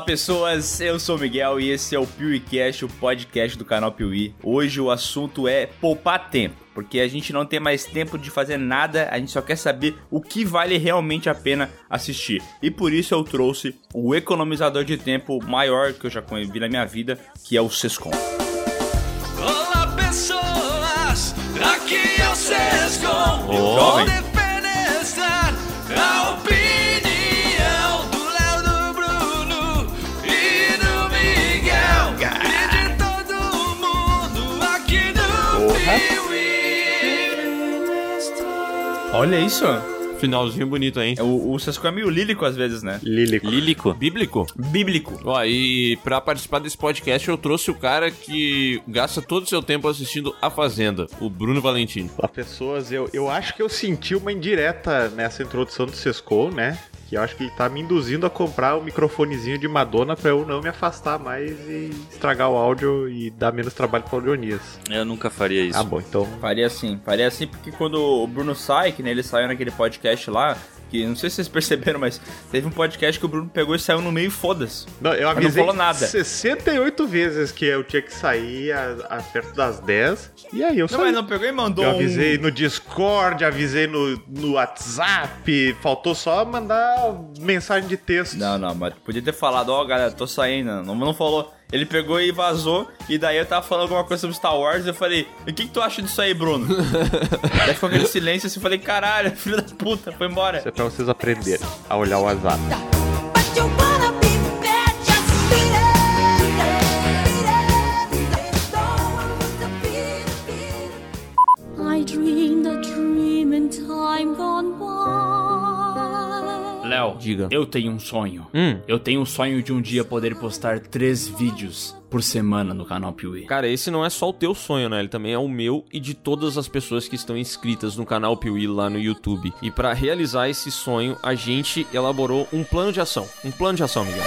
Olá pessoas, eu sou o Miguel e esse é o PeeWeeCast, o podcast do canal Piuí. Hoje o assunto é poupar tempo, porque a gente não tem mais tempo de fazer nada, a gente só quer saber o que vale realmente a pena assistir. E por isso eu trouxe o economizador de tempo maior que eu já vi na minha vida, que é o Sescom. Olá pessoas, aqui é o Sescom. Oh. Jovem. Olha isso, Finalzinho bonito, hein? o, o Sescom é meio lírico às vezes, né? Lílico. Lílico. Bíblico. Bíblico. Ó, e pra participar desse podcast eu trouxe o cara que gasta todo o seu tempo assistindo A Fazenda, o Bruno Valentim. Olá, pessoas. Eu, eu acho que eu senti uma indireta nessa introdução do Sescom, né? Que eu acho que ele tá me induzindo a comprar o microfonezinho de Madonna pra eu não me afastar mais e estragar o áudio e dar menos trabalho pro Audionias. Eu nunca faria isso. Ah, bom, então. Faria assim, faria assim porque quando o Bruno sai, que né, ele saiu naquele podcast lá, que não sei se vocês perceberam, mas teve um podcast que o Bruno pegou e saiu no meio e foda-se. Não, eu não avisei falou nada. 68 vezes que eu tinha que sair a, a perto das 10. E aí eu Não, saí. mas não pegou e mandou Eu avisei um... no Discord, avisei no, no WhatsApp. Faltou só mandar mensagem de texto. Não, não, mas podia ter falado, ó, galera, tô saindo. Não, não falou. Ele pegou e vazou, e daí eu tava falando alguma coisa sobre Star Wars, e eu falei, o que, que tu acha disso aí, Bruno? daí ficou aquele silêncio assim, eu falei, caralho, filho da puta, foi embora. Isso é pra vocês aprenderem a olhar o beat it. I dreamed a dream in time gone. Léo, Diga. eu tenho um sonho. Hum. Eu tenho um sonho de um dia poder postar três vídeos por semana no canal Piuí. Cara, esse não é só o teu sonho, né? Ele também é o meu e de todas as pessoas que estão inscritas no canal Piuí lá no YouTube. E pra realizar esse sonho, a gente elaborou um plano de ação. Um plano de ação, Miguel.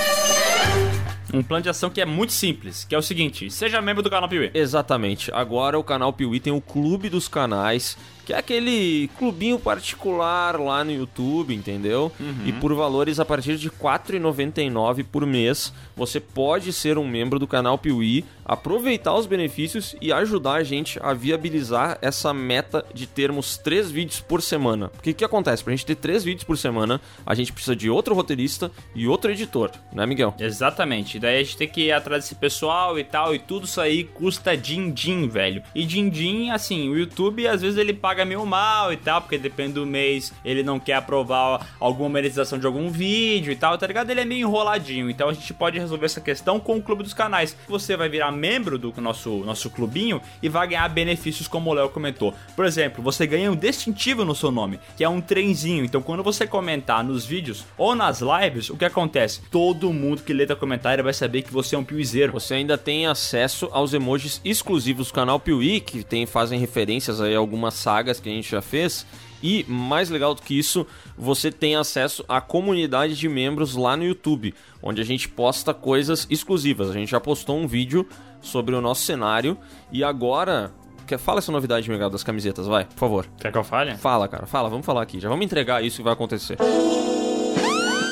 Um plano de ação que é muito simples, que é o seguinte, seja membro do canal Piuí. Exatamente. Agora o canal Piuí tem o Clube dos Canais, que é aquele clubinho particular lá no YouTube, entendeu? E por valores a partir de R$ 4,99 por mês, você pode ser um membro do canal Piuí, aproveitar os benefícios e ajudar a gente a viabilizar essa meta de termos três vídeos por semana. Porque o que acontece? Pra gente ter três vídeos por semana, a gente precisa de outro roteirista e outro editor, né, Miguel? Exatamente. Daí a gente tem que ir atrás desse pessoal e tal, e tudo isso aí custa din-din, velho. E din-din, assim, o YouTube às vezes ele paga meio mal e tal, porque depende do mês, ele não quer aprovar alguma monetização de algum vídeo e tal, tá ligado? Ele é meio enroladinho. Então a gente pode resolver essa questão com o Clube dos Canais. Você vai virar membro do nosso, nosso clubinho e vai ganhar benefícios como o Léo comentou. Por exemplo, você ganha um distintivo no seu nome, que é um trenzinho. Então quando você comentar nos vídeos ou nas lives, o que acontece? Todo mundo que lê teu comentário vai saber que você é um piuizeiro. Você ainda tem acesso aos emojis exclusivos do canal Piuí, que tem, fazem referências aí a algumas sagas que a gente já fez. E, mais legal do que isso, você tem acesso à comunidade de membros lá no YouTube, onde a gente posta coisas exclusivas. A gente já postou um vídeo sobre o nosso cenário e agora... Quer, fala essa novidade, Miguel, das camisetas, vai, por favor. Quer que eu fale? Fala, cara, fala, vamos falar aqui. Já vamos entregar isso que vai acontecer.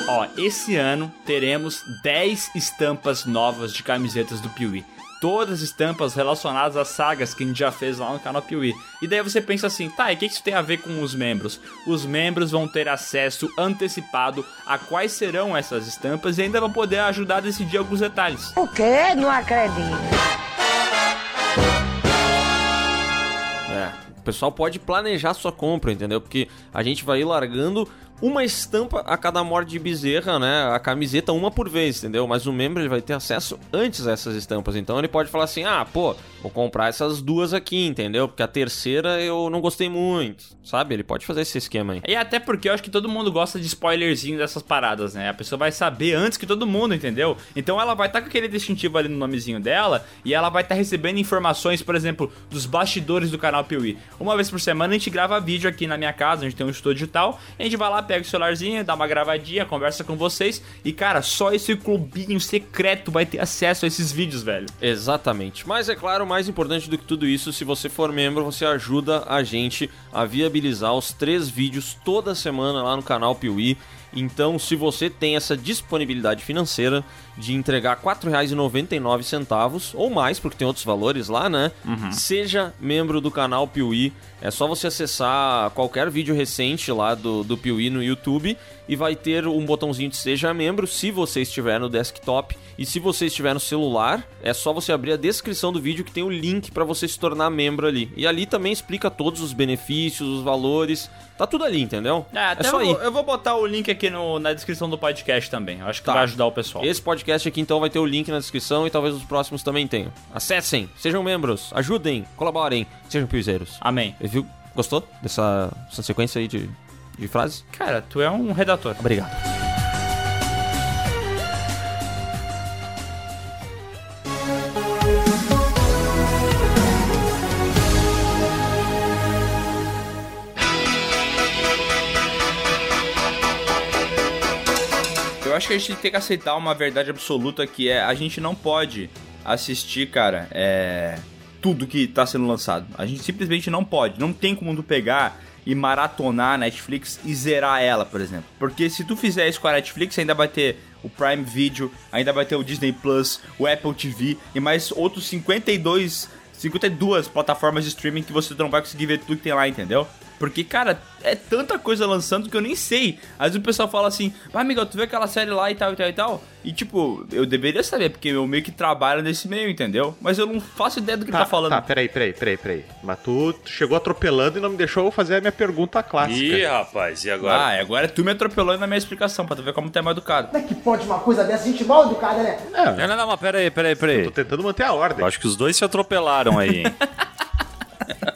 Ó, esse ano teremos 10 estampas novas de camisetas do Piuí. Todas estampas relacionadas às sagas que a gente já fez lá no canal Piuí. E daí você pensa assim, tá, e o que isso tem a ver com os membros? Os membros vão ter acesso antecipado a quais serão essas estampas e ainda vão poder ajudar a decidir alguns detalhes. O quê? Não acredito. É, o pessoal pode planejar sua compra, entendeu? Porque a gente vai ir largando uma estampa a cada morte de bezerra, né? A camiseta uma por vez, entendeu? Mas o membro ele vai ter acesso antes a essas estampas. Então ele pode falar assim: ah, pô, vou comprar essas duas aqui, entendeu? Porque a terceira eu não gostei muito, sabe? Ele pode fazer esse esquema aí. E até porque eu acho que todo mundo gosta de spoilerzinho dessas paradas, né? A pessoa vai saber antes que todo mundo, entendeu? Então ela vai estar com aquele distintivo ali no nomezinho dela e ela vai estar recebendo informações, por exemplo, dos bastidores do canal Piuí. Uma vez por semana a gente grava vídeo aqui na minha casa, a gente tem um estúdio digital, a gente vai lá, pega o celularzinho, dá uma gravadinha, conversa com vocês e cara, só esse clubinho secreto vai ter acesso a esses vídeos, velho. Exatamente. Mas é claro, mais importante do que tudo isso, se você for membro, você ajuda a gente a viabilizar os três vídeos toda semana lá no canal Piuí. Então, se você tem essa disponibilidade financeira, de entregar R$ 4,99 ou mais, porque tem outros valores lá, né? Seja membro do canal Piuí. É só você acessar qualquer vídeo recente lá do, do Piuí no YouTube e vai ter um botãozinho de Seja Membro se você estiver no desktop. E se você estiver no celular, é só você abrir a descrição do vídeo que tem o link para você se tornar membro ali. E ali também explica todos os benefícios, os valores. Tá tudo ali, entendeu? É, até é só eu, vou- eu vou botar o link aqui no- na descrição do podcast também. Acho que Tá. vai ajudar o pessoal. Esse podcast aqui então vai ter o link na descrição e talvez os próximos também tenham. Acessem, sejam membros, ajudem, colaborem, sejam piuzeiros. Amém. Viu? Gostou dessa, dessa sequência aí de, de frases? Cara, tu é um redator. Obrigado. Acho que a gente tem que aceitar uma verdade absoluta que é a gente não pode assistir, cara, é tudo que tá sendo lançado. A gente simplesmente não pode. Não tem como tu pegar e maratonar a Netflix e zerar ela, por exemplo. Porque se tu fizer isso com a Netflix, ainda vai ter o Prime Video, ainda vai ter o Disney Plus, o Apple TV e mais outros 52 52 plataformas de streaming que você não vai conseguir ver tudo que tem lá, entendeu? Porque, cara, é tanta coisa lançando que eu nem sei. Às vezes o pessoal fala assim, ah, amigo, tu vê aquela série lá e tal, e tal, e tal. E, tipo, eu deveria saber, porque eu meio que trabalho nesse meio, entendeu? Mas eu não faço ideia do que ele tá, falando. Tá, peraí, peraí, peraí, peraí. Mas tu chegou atropelando e não me deixou fazer a minha pergunta clássica. Ih, rapaz, e agora? Ah, e agora tu me atropelou na minha explicação, pra tu ver como tu é mal educado. Como é que pode uma coisa dessa? Gente mal educada, né? Não, não, não, mas peraí, peraí, peraí. Tô tentando manter a ordem. Eu acho que os dois se atropelaram aí, hein?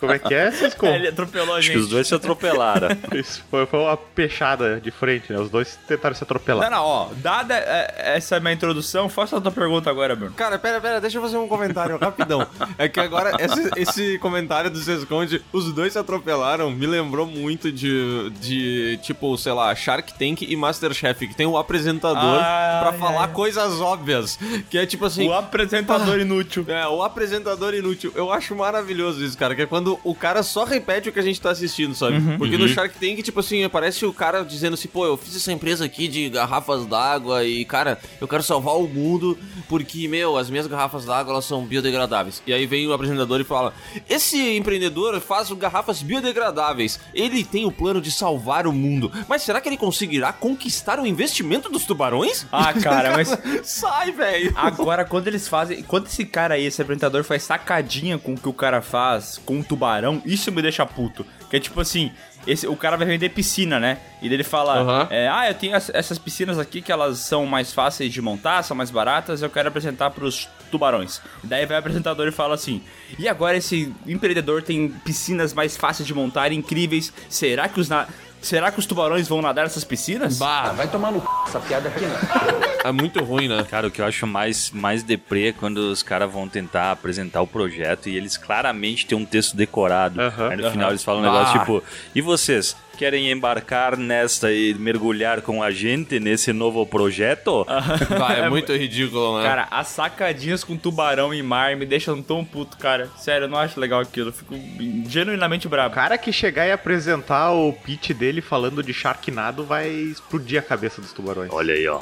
Como é que é, Cisco? Ele atropelou a Acho gente. que os dois se atropelaram. Isso foi, foi uma peixada de frente, né? Os dois tentaram se atropelar. não, ó, dada é, essa minha introdução, faça a tua pergunta agora, Bruno. Cara, pera, pera, deixa eu fazer um comentário rapidão. É que agora, esse, esse comentário do Sesconde, os dois se atropelaram, me lembrou muito de, de, tipo, sei lá, Shark Tank e Masterchef, que tem um apresentador Ah, pra é. falar coisas óbvias. Que é tipo assim. O apresentador inútil. É, o apresentador inútil. Eu acho maravilhoso isso, cara. Que é quando o cara só repete o que a gente tá assistindo, sabe? Porque no Shark Tank, tipo assim, aparece o cara dizendo assim, pô, eu fiz essa empresa aqui de garrafas d'água e, cara, eu quero salvar o mundo porque, meu, as minhas garrafas d'água, elas são biodegradáveis. E aí vem o apresentador e fala, esse empreendedor faz garrafas biodegradáveis. Ele tem o plano de salvar o mundo. Mas será que ele conseguirá conquistar o investimento dos tubarões? Ah, cara, mas Sai, velho! Agora, quando eles fazem. Quando esse cara aí, esse apresentador, faz sacadinha com o que o cara faz com o tubarão, isso me deixa puto. Que é tipo assim. Esse, o cara vai vender piscina, né? E ele fala: Aham. é, Ah, eu tenho as- essas piscinas aqui que elas são mais fáceis de montar, são mais baratas, eu quero apresentar pros tubarões. E daí vai o apresentador e fala assim: E agora esse empreendedor tem piscinas mais fáceis de montar, incríveis. Será que os. na- Será que os tubarões vão nadar nessas piscinas? Bah, Vai tomar no c... essa piada aqui, né? é muito ruim, né? Cara, o que eu acho mais, mais deprê é quando os caras vão tentar apresentar o projeto e eles claramente têm um texto decorado. Aham, Aí no final eles falam um negócio tipo: E vocês? Querem embarcar nesta e mergulhar com a gente nesse novo projeto? Vai, é muito ridículo, né? Cara, as sacadinhas com tubarão e mar me deixam tão puto, cara. Sério, eu não acho legal aquilo. Eu fico genuinamente O bravo. cara que chegar e apresentar o pitch dele falando de Sharknado vai explodir a cabeça dos tubarões. Olha aí, ó.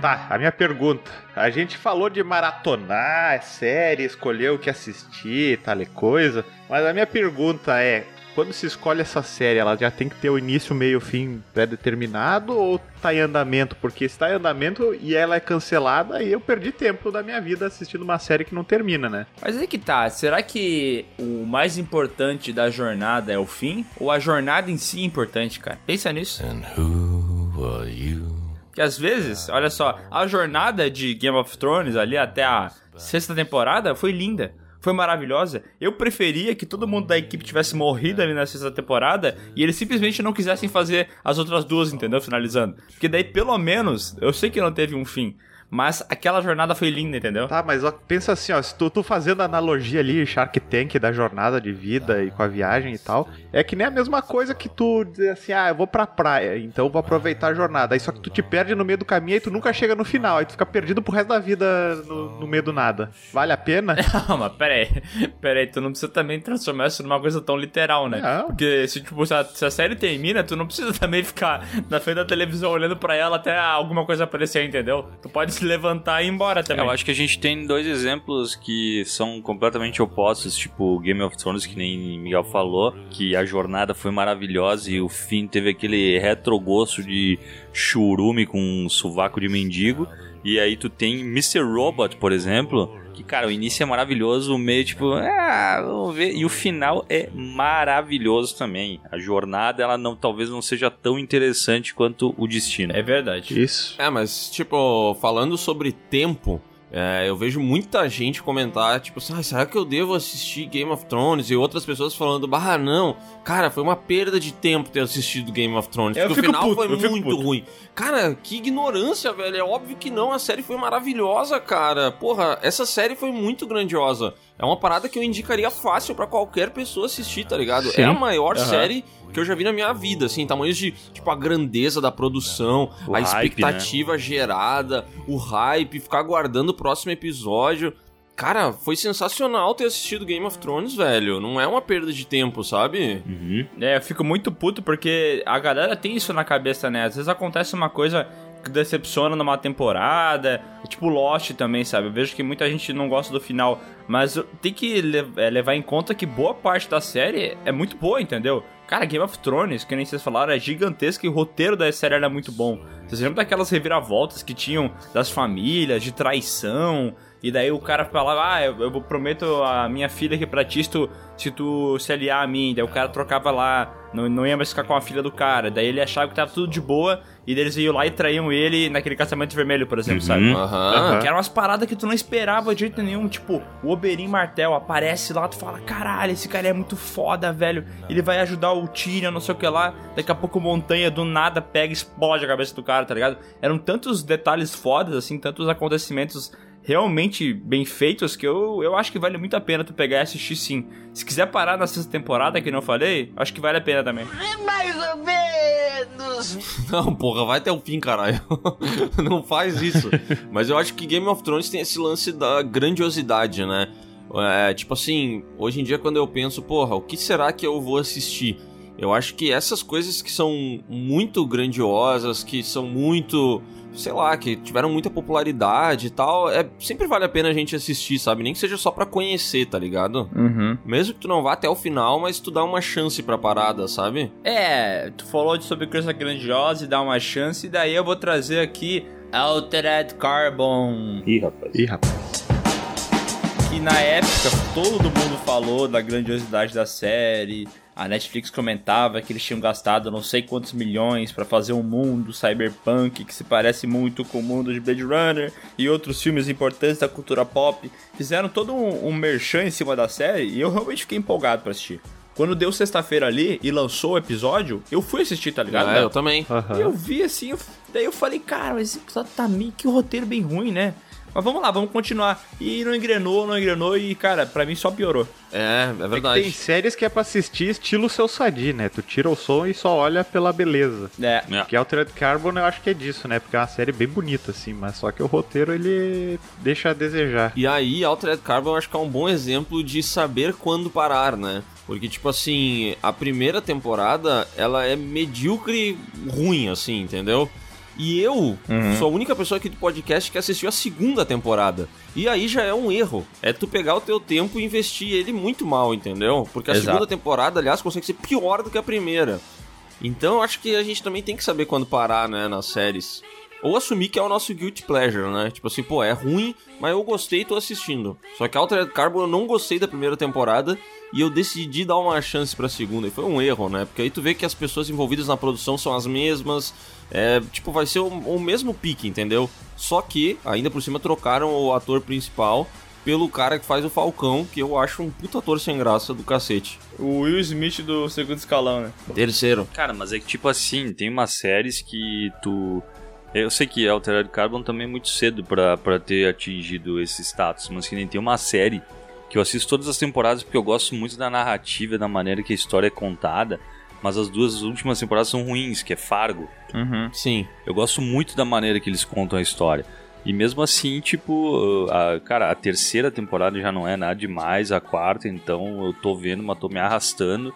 Tá, a minha pergunta. A gente falou de maratonar série, escolher o que assistir, tal e coisa. Mas a minha pergunta é: quando se escolhe essa série, ela já tem que ter o início, meio, fim pré-determinado ou tá em andamento? Porque se tá em andamento e ela é cancelada, aí eu perdi tempo da minha vida assistindo uma série que não termina, né? Mas aí que tá, será que o mais importante da jornada é o fim? Ou a jornada em si é importante, cara? Pensa nisso. Que às vezes, olha só, a jornada de Game of Thrones ali até a sexta temporada foi linda. Foi maravilhosa. Eu preferia que todo mundo da equipe tivesse morrido ali na sexta temporada e eles simplesmente não quisessem fazer as outras duas, entendeu? Finalizando. Porque daí, pelo menos, eu sei que não teve um fim. Mas aquela jornada foi linda, entendeu? Tá, mas ó, pensa assim, ó, se tu, tu fazendo a analogia ali, Shark Tank da jornada de vida e com a viagem e tal, é que nem a mesma coisa que tu dizer assim, ah, eu vou pra praia, então eu vou aproveitar a jornada. Aí só que tu te perde no meio do caminho e tu nunca chega no final, aí tu fica perdido pro resto da vida no, no meio do nada. Vale a pena? Não, mas peraí, peraí, tu não precisa também transformar isso numa coisa tão literal, né? Não. Porque se, tipo, se a, se a série termina, tu não precisa também ficar na frente da televisão olhando pra ela até alguma coisa aparecer, entendeu? Tu pode se levantar e ir embora também. Eu acho que a gente tem dois exemplos que são completamente opostos, tipo Game of Thrones, que nem Miguel falou, que a jornada foi maravilhosa e o fim teve aquele retrogosto de churume com um sovaco de mendigo. E aí tu tem Mr. Robot, por exemplo, que, cara, o início é maravilhoso, o meio, tipo, ah, vamos ver. E o final é maravilhoso também. A jornada, ela não, talvez não seja tão interessante quanto o destino. É verdade. Isso. É, mas, tipo, falando sobre tempo, é, eu vejo muita gente comentar, tipo assim, ah, será que eu devo assistir Game of Thrones? E outras pessoas falando, bah, não, cara, foi uma perda de tempo ter assistido Game of Thrones, Eu porque o final puto, foi muito puto. ruim. Cara, que ignorância, velho, é óbvio que não, a série foi maravilhosa, cara. Porra, essa série foi muito grandiosa. É uma parada que eu indicaria fácil pra qualquer pessoa assistir, tá ligado? É a maior Aham. série que eu já vi na minha vida, assim, tamanhos de, tipo, a grandeza da produção, O a hype, né? expectativa gerada, o hype, ficar aguardando o próximo episódio. Cara, foi sensacional ter assistido Game of Thrones, velho. Não é uma perda de tempo, sabe? Uhum. É, eu fico muito puto porque a galera tem isso na cabeça, né? Às vezes acontece uma coisa que decepciona numa temporada, tipo Lost também, sabe? Eu vejo que muita gente não gosta do final, mas tem que é, levar em conta que boa parte da série é muito boa, entendeu? Cara, Game of Thrones, que nem vocês falaram, é gigantesco e o roteiro da série era muito bom. Vocês lembram daquelas reviravoltas que tinham das famílias, de traição, e daí o cara falava, ah, eu, eu prometo a minha filha aqui pra ti se tu, se tu se aliar a mim. Daí o cara trocava lá, não, não ia mais ficar com a filha do cara. Daí ele achava que tava tudo de boa, e daí eles iam lá e traíam ele naquele casamento vermelho, por exemplo, sabe? Aham. Que eram umas paradas que tu não esperava de jeito nenhum. Tipo, o Oberyn Martel aparece lá, tu fala, caralho, esse cara é muito foda, velho. Ele vai ajudar o Tyrion, não sei o que lá. Daqui a pouco o Montanha do nada pega e explode a cabeça do cara, tá ligado? Eram tantos detalhes fodas, assim, tantos acontecimentos realmente bem feitos que eu, eu acho que vale muito a pena tu pegar e assistir sim. Se quiser parar na sexta temporada, que não eu falei, acho que vale a pena também. Não, porra, vai até o fim, caralho. não faz isso. Mas eu acho que Game of Thrones tem esse lance da grandiosidade, né? É, tipo assim, hoje em dia quando eu penso, porra, o que será que eu vou assistir? Eu acho que essas coisas que são muito grandiosas, que são muito, sei lá, que tiveram muita popularidade e tal, é sempre vale a pena a gente assistir, sabe? Nem que seja só pra conhecer, tá ligado? Uhum. Mesmo que tu não vá até o final, mas tu dá uma chance pra parada, sabe? É, tu falou de sobre coisa grandiosa e dá uma chance, e daí eu vou trazer aqui Altered Carbon. Ih, rapaz. Ih, rapaz. Que na época todo mundo falou da grandiosidade da série. A Netflix comentava que eles tinham gastado não sei quantos milhões pra fazer um mundo cyberpunk que se parece muito com o mundo de Blade Runner e outros filmes importantes da cultura pop. Fizeram todo um, um merchan em cima da série e eu realmente fiquei empolgado pra assistir. Quando deu sexta-feira ali e lançou o episódio, eu fui assistir, tá ligado? É, eu também. Aham. E eu vi assim, eu- daí eu falei, cara, mas esse episódio tá meio que o roteiro bem ruim, né? Mas vamos lá, vamos continuar. E não engrenou, não engrenou e, cara, pra mim só piorou. É, é É verdade. tem séries que é pra assistir estilo seu Sadi, né? Tu tira o som e só olha pela beleza. É. É. Que Altered Carbon eu acho que é disso, né? Porque é uma série bem bonita, assim, mas só que o roteiro ele deixa a desejar. E aí, Altered Carbon eu acho que é um bom exemplo de saber quando parar, né? Porque, tipo assim, a primeira temporada, ela é medíocre ruim, assim, entendeu? E eu sou a única pessoa aqui do podcast que assistiu a segunda temporada. E aí já é um erro. É tu pegar o teu tempo e investir ele muito mal, entendeu? Porque a Exato. segunda temporada, aliás, consegue ser pior do que a primeira. Então eu acho que a gente também tem que saber quando parar, né, nas séries. Ou assumir que é o nosso guilty pleasure, né? Tipo assim, pô, é ruim, mas eu gostei e tô assistindo. Só que Altered Carbon eu não gostei da primeira temporada e eu decidi dar uma chance pra segunda. E foi um erro, né? Porque aí tu vê que as pessoas envolvidas na produção são as mesmas. É, tipo, vai ser o, o mesmo pique, entendeu? Só que, ainda por cima, trocaram o ator principal pelo cara que faz o Falcão, que eu acho um puta ator sem graça do cacete. O Will Smith do segundo escalão, né? Terceiro. Cara, mas é que tipo assim, tem umas séries que tu Eu sei que Altered Carbon também é muito cedo pra, pra ter atingido esse status, mas que nem tem uma série que eu assisto todas as temporadas porque eu gosto muito da narrativa, da maneira que a história é contada, mas as duas últimas temporadas são ruins, que é Fargo. Sim. Eu gosto muito da maneira que eles contam a história. E mesmo assim, tipo, a, cara, a terceira temporada já não é nada demais, a quarta, então eu tô vendo, mas tô me arrastando.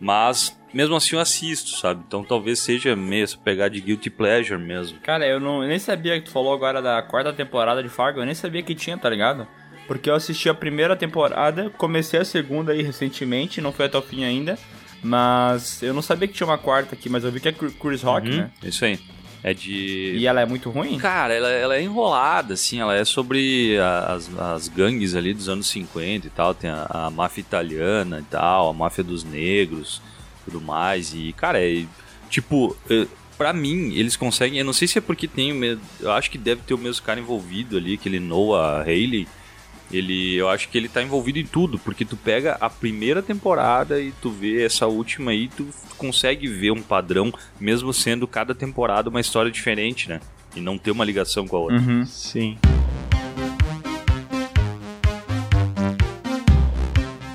Mas mesmo assim eu assisto, sabe? Então talvez seja mesmo pegar de guilty pleasure mesmo. Cara, eu, não, eu nem sabia que tu falou agora da quarta temporada de Fargo, eu nem sabia que tinha, tá ligado? Porque eu assisti a primeira temporada, comecei a segunda aí recentemente, não foi até o fim ainda. Mas eu não sabia que tinha uma quarta aqui, mas eu vi que é Chris Rock, Uhum, né? Isso aí. É de. E ela é muito ruim? Cara, ela, ela é enrolada, assim, ela é sobre as, as gangues ali dos anos 50 e tal, tem a, a máfia italiana e tal, a máfia dos negros tudo mais, e, cara, é, tipo, eh, pra mim, eles conseguem, eu não sei se é porque tem o eu acho que deve ter o mesmo cara envolvido ali, aquele Noah Haley, ele, eu acho que ele tá envolvido em tudo, porque tu pega a primeira temporada e tu vê essa última aí, tu consegue ver um padrão, mesmo sendo cada temporada uma história diferente, né? E não ter uma ligação com a outra. Uhum. Sim.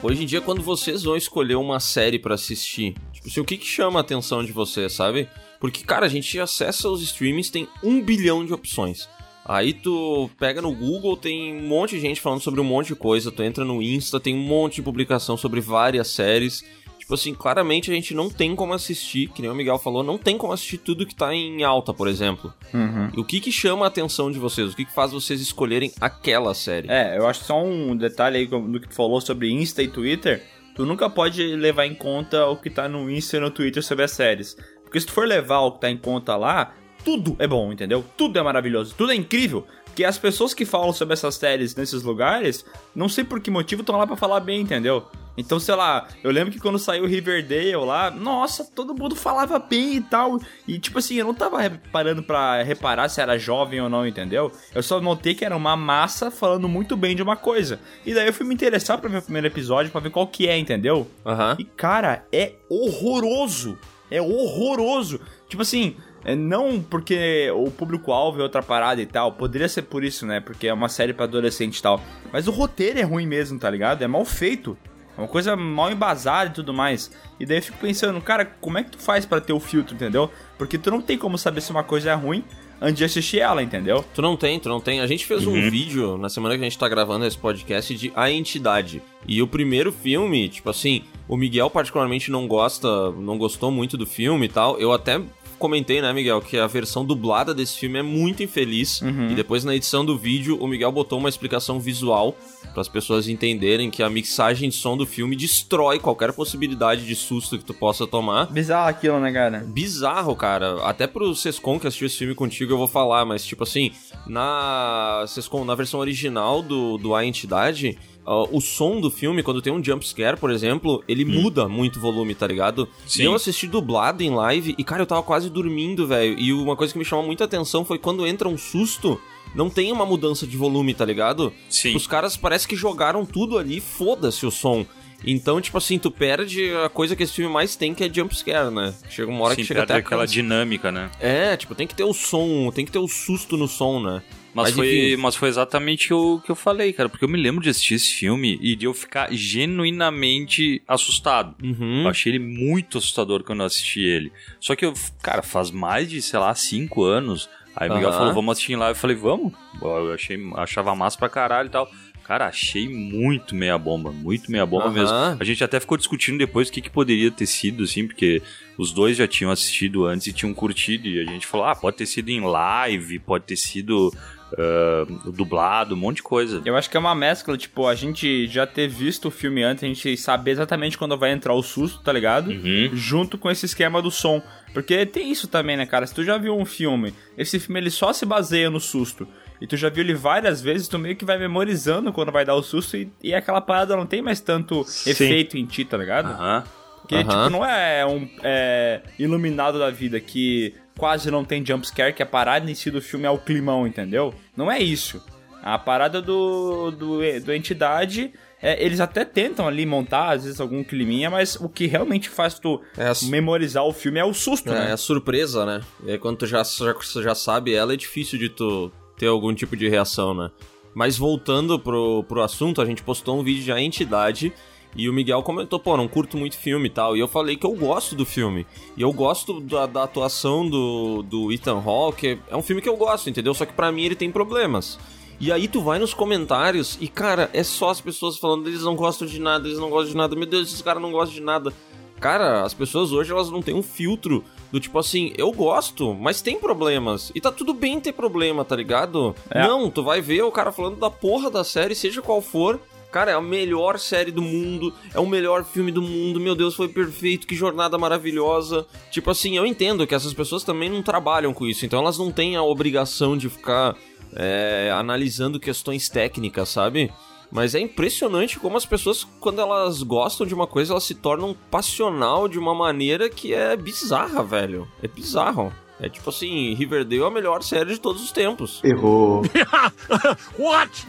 Hoje em dia, quando vocês vão escolher uma série pra assistir, tipo assim, o que que chama a atenção de vocês, sabe? Porque, cara, a gente acessa os streamings, tem um bilhão de opções. Aí tu pega no Google, tem um monte de gente falando sobre um monte de coisa. Tu entra no Insta, tem um monte de publicação sobre várias séries. Tipo assim, claramente a gente não tem como assistir, que nem o Miguel falou, não tem como assistir tudo que tá em alta, por exemplo. Uhum. E o que que chama a atenção de vocês? O que que faz vocês escolherem aquela série? É, eu acho só um detalhe aí do que tu falou sobre Insta e Twitter. Tu nunca pode levar em conta o que tá no Insta e no Twitter sobre as séries. Porque se tu for levar o que tá em conta lá, tudo é bom, entendeu? Tudo é maravilhoso, tudo é incrível. Porque as pessoas que falam sobre essas séries nesses lugares, não sei por que motivo estão lá pra falar bem, entendeu? Então, sei lá, eu lembro que quando saiu Riverdale lá, nossa, todo mundo falava bem e tal. E tipo assim, eu não tava reparando pra reparar se era jovem ou não, entendeu? Eu só notei que era uma massa falando muito bem de uma coisa. E daí eu fui me interessar pra ver o primeiro episódio pra ver qual que é, entendeu? Aham. E cara, é horroroso. É horroroso. Tipo assim, é não porque o público-alvo é outra parada e tal. Poderia ser por isso, né? Porque é uma série pra adolescente e tal. Mas o roteiro é ruim mesmo, tá ligado? É mal feito. É uma coisa mal embasada e tudo mais. E daí eu fico pensando, cara, como é que tu faz pra ter o filtro, entendeu? Porque tu não tem como saber se uma coisa é ruim antes de assistir ela, entendeu? Tu não tem, tu não tem. A gente fez um vídeo na semana que a gente tá gravando esse podcast de A Entidade. E o primeiro filme, tipo assim, o Miguel particularmente não gosta, não gostou muito do filme e tal. Eu até comentei, né, Miguel, que a versão dublada desse filme é muito infeliz. E depois na edição do vídeo, o Miguel botou uma explicação visual para as pessoas entenderem que a mixagem de som do filme destrói qualquer possibilidade de susto que tu possa tomar. Bizarro aquilo, né, cara? Bizarro, cara. Até pro Sescon que assistiu esse filme contigo eu vou falar, mas tipo assim, na Sescon, na versão original do, do A Entidade, ó, o som do filme, quando tem um jump scare, por exemplo, ele muda muito o volume, tá ligado? Sim. E eu assisti dublado em live e, cara, eu tava quase dormindo, velho. E uma coisa que me chamou muita atenção foi quando entra um susto. Não tem uma mudança de volume, tá ligado? Sim. Os caras parece que jogaram tudo ali, foda-se o som. Então, tipo assim, tu perde a coisa que esse filme mais tem, que é jump scare, né? Chega uma hora Sim, que chega até aquela dinâmica, né? É, tipo, tem que ter o som, tem que ter o susto no som, né? Mas, foi, enfim. mas foi exatamente o que eu falei, cara. Porque eu me lembro de assistir esse filme e de eu ficar genuinamente assustado. Uhum. Eu achei ele muito assustador quando eu assisti ele. Só que eu, cara, faz mais de, sei lá, cinco anos. Aí o Miguel Aham. falou, vamos assistir lá. Eu falei, vamos. Eu achei, achava massa pra caralho e tal. Cara, achei muito meia bomba, muito meia bomba Aham. mesmo. A gente até ficou discutindo depois o que, que poderia ter sido, assim, porque os dois já tinham assistido antes e tinham curtido. E a gente falou, ah, pode ter sido em live, pode ter sido ah, dublado, um monte de coisa. Eu acho que é uma mescla, tipo, a gente já ter visto o filme antes, a gente saber exatamente quando vai entrar o susto, tá ligado? Uhum. Junto com esse esquema do som. Porque tem isso também, né, cara? Se tu já viu um filme, esse filme ele só se baseia no susto. E tu já viu ele várias vezes, tu meio que vai memorizando quando vai dar o susto e, e aquela parada não tem mais tanto efeito em ti, tá ligado? Aham. Porque, Aham. tipo, não é um é, iluminado da vida que quase não tem jumpscare, que a parada em si do filme é o climão, entendeu? Não é isso. A parada do, do, do entidade é, eles até tentam ali montar, às vezes, algum climinha, mas o que realmente faz tu É, su- memorizar o filme é o susto, É, né? é a surpresa, né? E aí quando tu já, já, já sabe ela, é difícil de tu ter algum tipo de reação, né? Mas voltando pro, pro assunto, a gente postou um vídeo de A Entidade e o Miguel comentou, pô, não curto muito filme e tal. E eu falei que eu gosto do filme. E eu gosto da, da atuação do, do Ethan Hawke. É um filme que eu gosto, entendeu? Só que pra mim ele tem problemas. E aí tu vai nos comentários e, cara, é só as pessoas falando, eles não gostam de nada, eles não gostam de nada. Meu Deus, esses caras não gostam de nada. Cara, as pessoas hoje elas não têm um filtro do tipo assim, eu gosto, mas tem problemas. E tá tudo bem ter problema, tá ligado? É. Não, tu vai ver o cara falando da porra da série, seja qual for. Cara, é a melhor série do mundo, é o melhor filme do mundo, meu Deus, foi perfeito, que jornada maravilhosa. Tipo assim, eu entendo que essas pessoas também não trabalham com isso, então elas não têm a obrigação de ficar é, analisando questões técnicas, sabe? Mas é impressionante como as pessoas, quando elas gostam de uma coisa, elas se tornam passional de uma maneira que é bizarra, velho. É bizarro. É tipo assim, Riverdale é a melhor série de todos os tempos. Errou.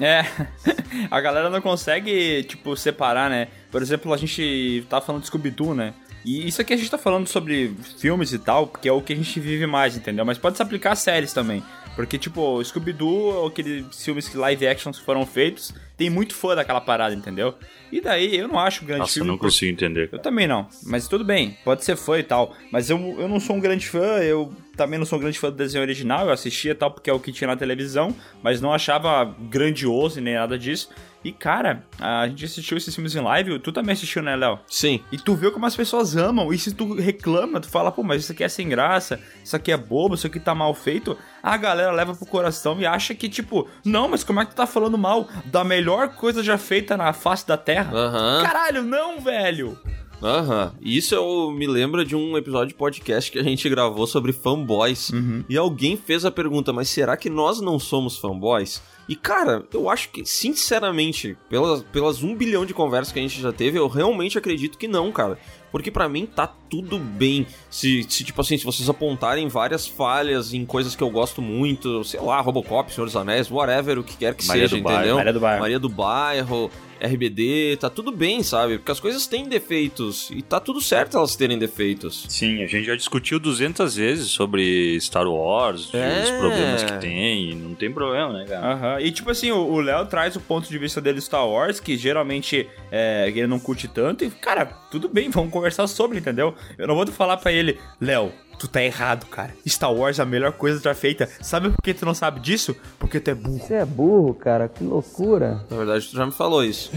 É, a galera não consegue, tipo, separar, né? Por exemplo, a gente tá falando de Scooby-Doo, né? E isso aqui a gente tá falando sobre filmes e tal, porque é o que a gente vive mais, entendeu? Mas pode se aplicar a séries também. Porque, tipo, Scooby-Doo, aqueles filmes que live actions foram feitos, tem muito fã daquela parada, entendeu? E daí eu não acho um grande Nossa, filme. não por- consigo entender. Eu também não, mas tudo bem, pode ser fã e tal. Mas eu, eu não sou um grande fã, eu também não sou um grande fã do desenho original, eu assistia tal porque é o que tinha na televisão, mas não achava grandioso nem nada disso. E cara, a gente assistiu esses filmes em live, tu também assistiu, né, Léo? Sim. E tu vê como as pessoas amam, e se tu reclama, tu fala, pô, mas isso aqui é sem graça, isso aqui é bobo, isso aqui tá mal feito, a galera leva pro coração e acha que, tipo, não, mas como é que tu tá falando mal da melhor coisa já feita na face da Terra? Aham. Caralho, não, velho! Aham. E Isso eu me lembra de um episódio de podcast que a gente gravou sobre fanboys. E alguém fez a pergunta, mas será que nós não somos fanboys? E cara, eu acho que, sinceramente, pelas, pelas um bilhão de conversas que a gente já teve, eu realmente acredito que não, cara. Porque pra mim tá tudo bem. Se, se, tipo assim, se vocês apontarem várias falhas em coisas que eu gosto muito, sei lá, Robocop, Senhor dos Anéis, whatever, o que quer que Maria seja, do Bairro. entendeu? Maria do Bairro. Maria do Bairro, RBD, tá tudo bem, sabe? Porque as coisas têm defeitos e tá tudo certo elas terem defeitos. Sim, a gente já discutiu 200 vezes sobre Star Wars, É. os problemas que tem, e não tem problema, né, cara? Aham, E tipo assim, o Léo traz o ponto de vista dele Star Wars, que geralmente é, ele não curte tanto, e cara, tudo bem, vamos conversar sobre, entendeu? Eu não vou falar pra ele, Léo, tu tá errado, cara. Star Wars é a melhor coisa já feita. Sabe por que tu não sabe disso? Porque tu é burro. Você é burro, cara, que loucura. Na verdade, tu já me falou isso.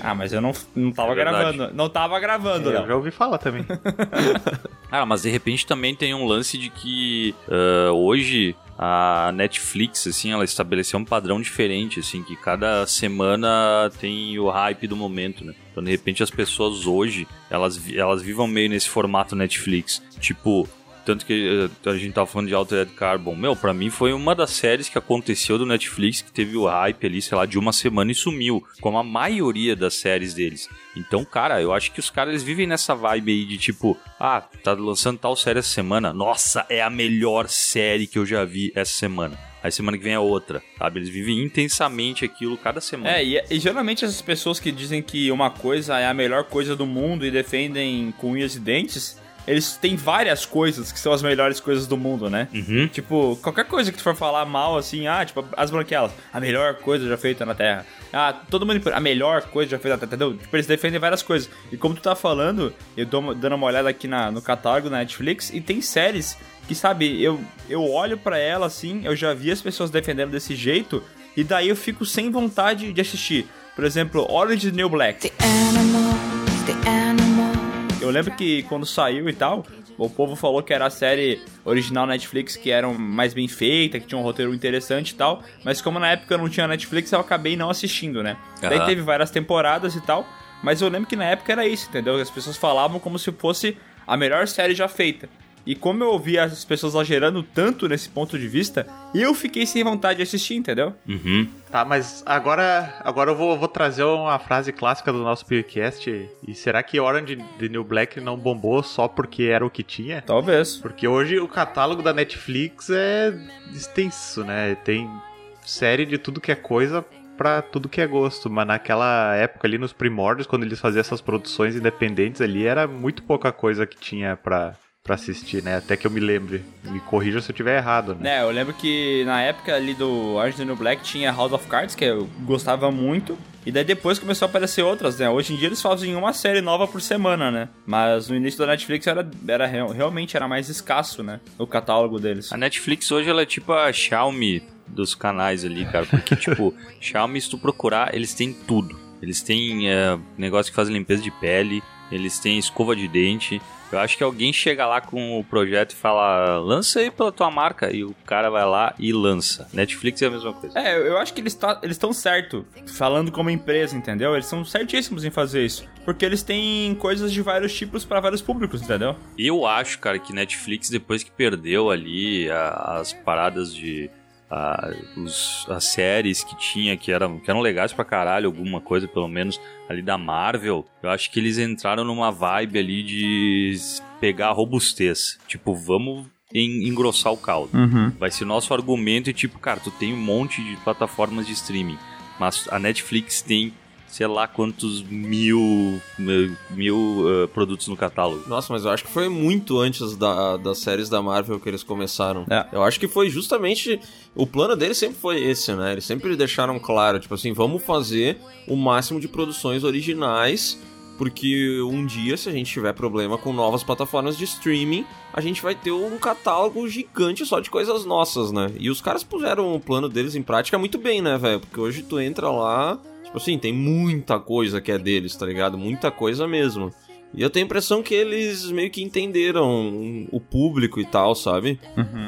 Ah, mas eu não, não tava É gravando. Não tava gravando, Eu Léo. já ouvi falar também. Ah, mas de repente também tem um lance de que ah, hoje a Netflix, assim, ela estabeleceu um padrão diferente, assim, que cada semana tem o hype do momento, né? Então, de repente, as pessoas hoje, elas, elas vivam meio nesse formato Netflix. Tipo, tanto que eh, a gente tava falando de Altered Carbon. Meu, pra mim foi uma das séries que aconteceu do Netflix que teve o hype ali, sei lá, de uma semana e sumiu. Como a maioria das séries deles. Então, cara, eu acho que os caras eles vivem nessa vibe aí de tipo, ah, tá lançando tal série essa semana. Nossa, é a melhor série que eu já vi essa semana. Aí semana que vem é outra, sabe? Eles vivem intensamente aquilo cada semana. É, e, e geralmente essas pessoas que dizem que uma coisa é a melhor coisa do mundo e defendem com unhas e dentes, eles têm várias coisas que são as melhores coisas do mundo, né? Uhum. Tipo, qualquer coisa que tu for falar mal, assim, ah, tipo, as branquelas, a melhor coisa já feita na Terra. Ah, todo mundo, a melhor coisa já feita na Terra, entendeu? Tipo, eles defendem várias coisas. E como tu tá falando, eu dou uma- dando uma olhada aqui na, no catálogo da Netflix, e tem séries que, sabe, eu, eu olho pra ela, assim, eu já vi as pessoas defendendo desse jeito, e daí eu fico sem vontade de assistir. Por exemplo, Orange is the New Black. The animals. Eu lembro que quando saiu e tal, o povo falou que era a série original Netflix que era mais bem feita, que tinha um roteiro interessante e tal. Mas como na época eu não tinha Netflix, eu acabei não assistindo, né? Daí Aham. teve várias temporadas e tal. Mas eu lembro que na época era isso, entendeu? As pessoas falavam como se fosse a melhor série já feita. E como eu ouvi as pessoas exagerando tanto nesse ponto de vista, eu fiquei sem vontade de assistir, entendeu? Uhum. Tá, mas agora, agora eu vou, vou trazer uma frase clássica do nosso podcast. E será que Orange the New Black não bombou só porque era o que tinha? Talvez. Porque hoje o catálogo da Netflix é extenso, né? Tem série de tudo que é coisa pra tudo que é gosto, mas naquela época ali, nos primórdios, quando eles faziam essas produções independentes ali, era muito pouca coisa que tinha pra, pra assistir, né? Até que eu me lembre. Me corrija se eu tiver errado, né? É, eu lembro que na época ali do Orange New Black tinha House of Cards, que eu gostava muito. E daí depois começou a aparecer outras, né? Hoje em dia eles fazem uma série nova por semana, né? Mas no início da Netflix era, era real- realmente era mais escasso, né? O catálogo deles. A Netflix hoje ela é tipo a Xiaomi dos canais ali, cara. Porque, tipo, Xiaomi, se tu procurar, eles têm tudo. Eles têm é, negócio que faz limpeza de pele, eles têm escova de dente. Eu acho que alguém chega lá com o projeto e fala, lança aí pela tua marca. E o cara vai lá e lança. Netflix é a mesma coisa. É, eu acho que eles tá, eles estão certo falando como empresa, entendeu? Eles são certíssimos em fazer isso, porque eles têm coisas de vários tipos pra vários públicos, entendeu? Eu acho, cara, que Netflix, depois que perdeu ali as paradas de. A- os- as séries que tinha, que eram, que eram legais pra caralho, alguma coisa pelo menos ali da Marvel, eu acho que eles entraram numa vibe ali de pegar a robustez. Tipo, vamos en- engrossar o caldo. Vai ser nosso argumento e tipo, cara, tu tem um monte de plataformas de streaming, mas a Netflix tem sei lá quantos mil, mil, mil, eh, produtos no catálogo. Nossa, mas eu acho que foi muito antes da, das séries da Marvel que eles começaram. É. Eu acho que foi justamente. O plano deles sempre foi esse, né? Eles sempre deixaram claro, tipo assim, vamos fazer o máximo de produções originais. Porque um dia, se a gente tiver problema com novas plataformas de streaming, a gente vai ter um catálogo gigante só de coisas nossas, né? E os caras puseram o plano deles em prática muito bem, né, velho? Porque hoje tu entra lá, tipo assim, tem muita coisa que é deles, tá ligado? Muita coisa mesmo. E eu tenho a impressão que eles meio que entenderam o público e tal, sabe?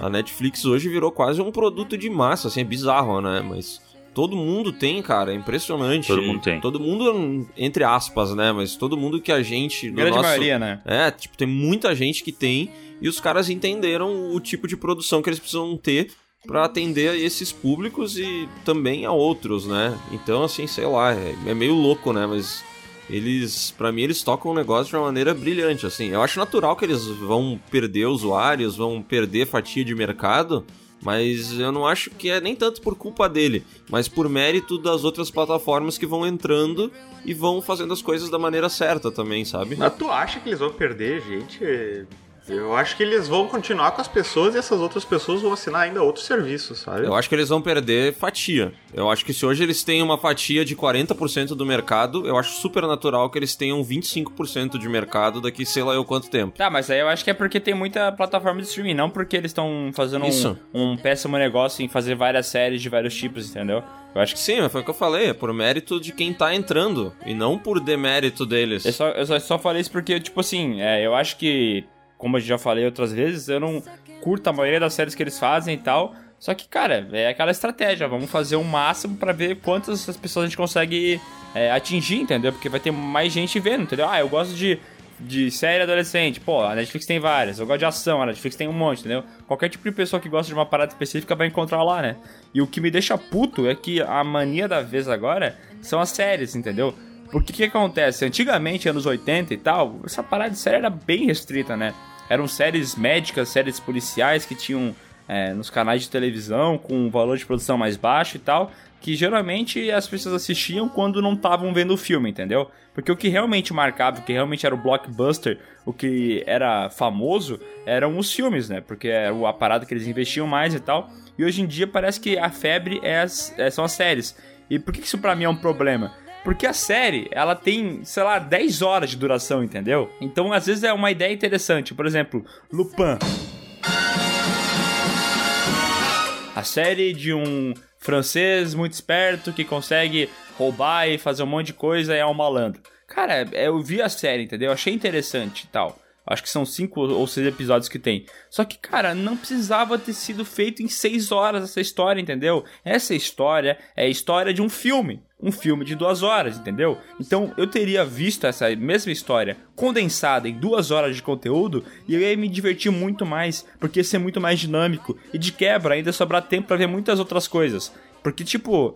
A Netflix hoje virou quase um produto de massa, assim, é bizarro, né? Mas todo mundo tem, cara, é impressionante. Todo mundo tem. Todo mundo, entre aspas, né? Mas todo mundo que a gente. Grande nosso- maioria, né? É, tipo, tem muita gente que tem e os caras entenderam o tipo de produção que eles precisam ter pra atender a esses públicos e também a outros, né? Então, assim, sei lá, é, é meio louco, né? Mas eles, pra mim, eles tocam o negócio de uma maneira brilhante, assim. Eu acho natural que eles vão perder usuários, vão perder fatia de mercado, mas eu não acho que é nem tanto por culpa dele, mas por mérito das outras plataformas que vão entrando e vão fazendo as coisas da maneira certa também, sabe? Mas tu acha que eles vão perder, gente? Eu acho que eles vão continuar com as pessoas e essas outras pessoas vão assinar ainda outros serviços, sabe? Eu acho que eles vão perder fatia. Eu acho que se hoje eles têm uma fatia de 40% do mercado, eu acho super natural que eles tenham 25% de mercado daqui sei lá eu quanto tempo. Tá, mas aí eu acho que é porque tem muita plataforma de streaming, não porque eles estão fazendo Isso. um, um péssimo negócio em fazer várias séries de vários tipos, entendeu? Eu acho que Sim, mas foi o que eu falei, é por mérito de quem tá entrando, e não por demérito deles. Eu só, eu só, só falei isso porque, tipo assim, é, eu acho que, como eu já falei outras vezes, eu não curto a maioria das séries que eles fazem e tal. Só que, cara, é aquela estratégia. Vamos fazer o máximo pra ver quantas as pessoas a gente consegue é, atingir, entendeu? Porque vai ter mais gente vendo, entendeu? Ah, eu gosto de, de série adolescente. Pô, a Netflix tem várias. Eu gosto de ação, a Netflix tem um monte, entendeu? Qualquer tipo de pessoa que gosta de uma parada específica vai encontrar lá, né? E o que me deixa puto é que a mania da vez agora são as séries, entendeu? Porque o que acontece? Antigamente, anos 80 e tal, essa parada de série era bem restrita, né? Eram séries médicas, séries policiais que tinham é, nos canais de televisão com um valor de produção mais baixo e tal, que geralmente as pessoas assistiam quando não estavam vendo o filme, entendeu? Porque o que realmente marcava, o que realmente era o blockbuster, o que era famoso, eram os filmes, né? Porque era a parada que eles investiam mais e tal. E hoje em dia parece que a febre é as- é- são as séries. E por que isso pra mim é um problema? Porque a série, ela tem, sei lá, 10 horas de duração, entendeu? Então, às vezes é uma ideia interessante. Por exemplo, Lupin. A série de um francês muito esperto que consegue roubar e fazer um monte de coisa e é um malandro. Cara, eu vi a série, entendeu? Eu achei interessante e tal. Acho que são cinco ou seis episódios que tem. Só que, cara, não precisava ter sido feito em seis horas essa história, entendeu? Essa história é a história de um filme. Um filme de duas horas, entendeu? Então eu teria visto essa mesma história condensada em duas horas de conteúdo e eu ia me divertir muito mais, porque ia ser muito mais dinâmico. E de quebra ainda sobrar tempo pra ver muitas outras coisas. Porque, tipo,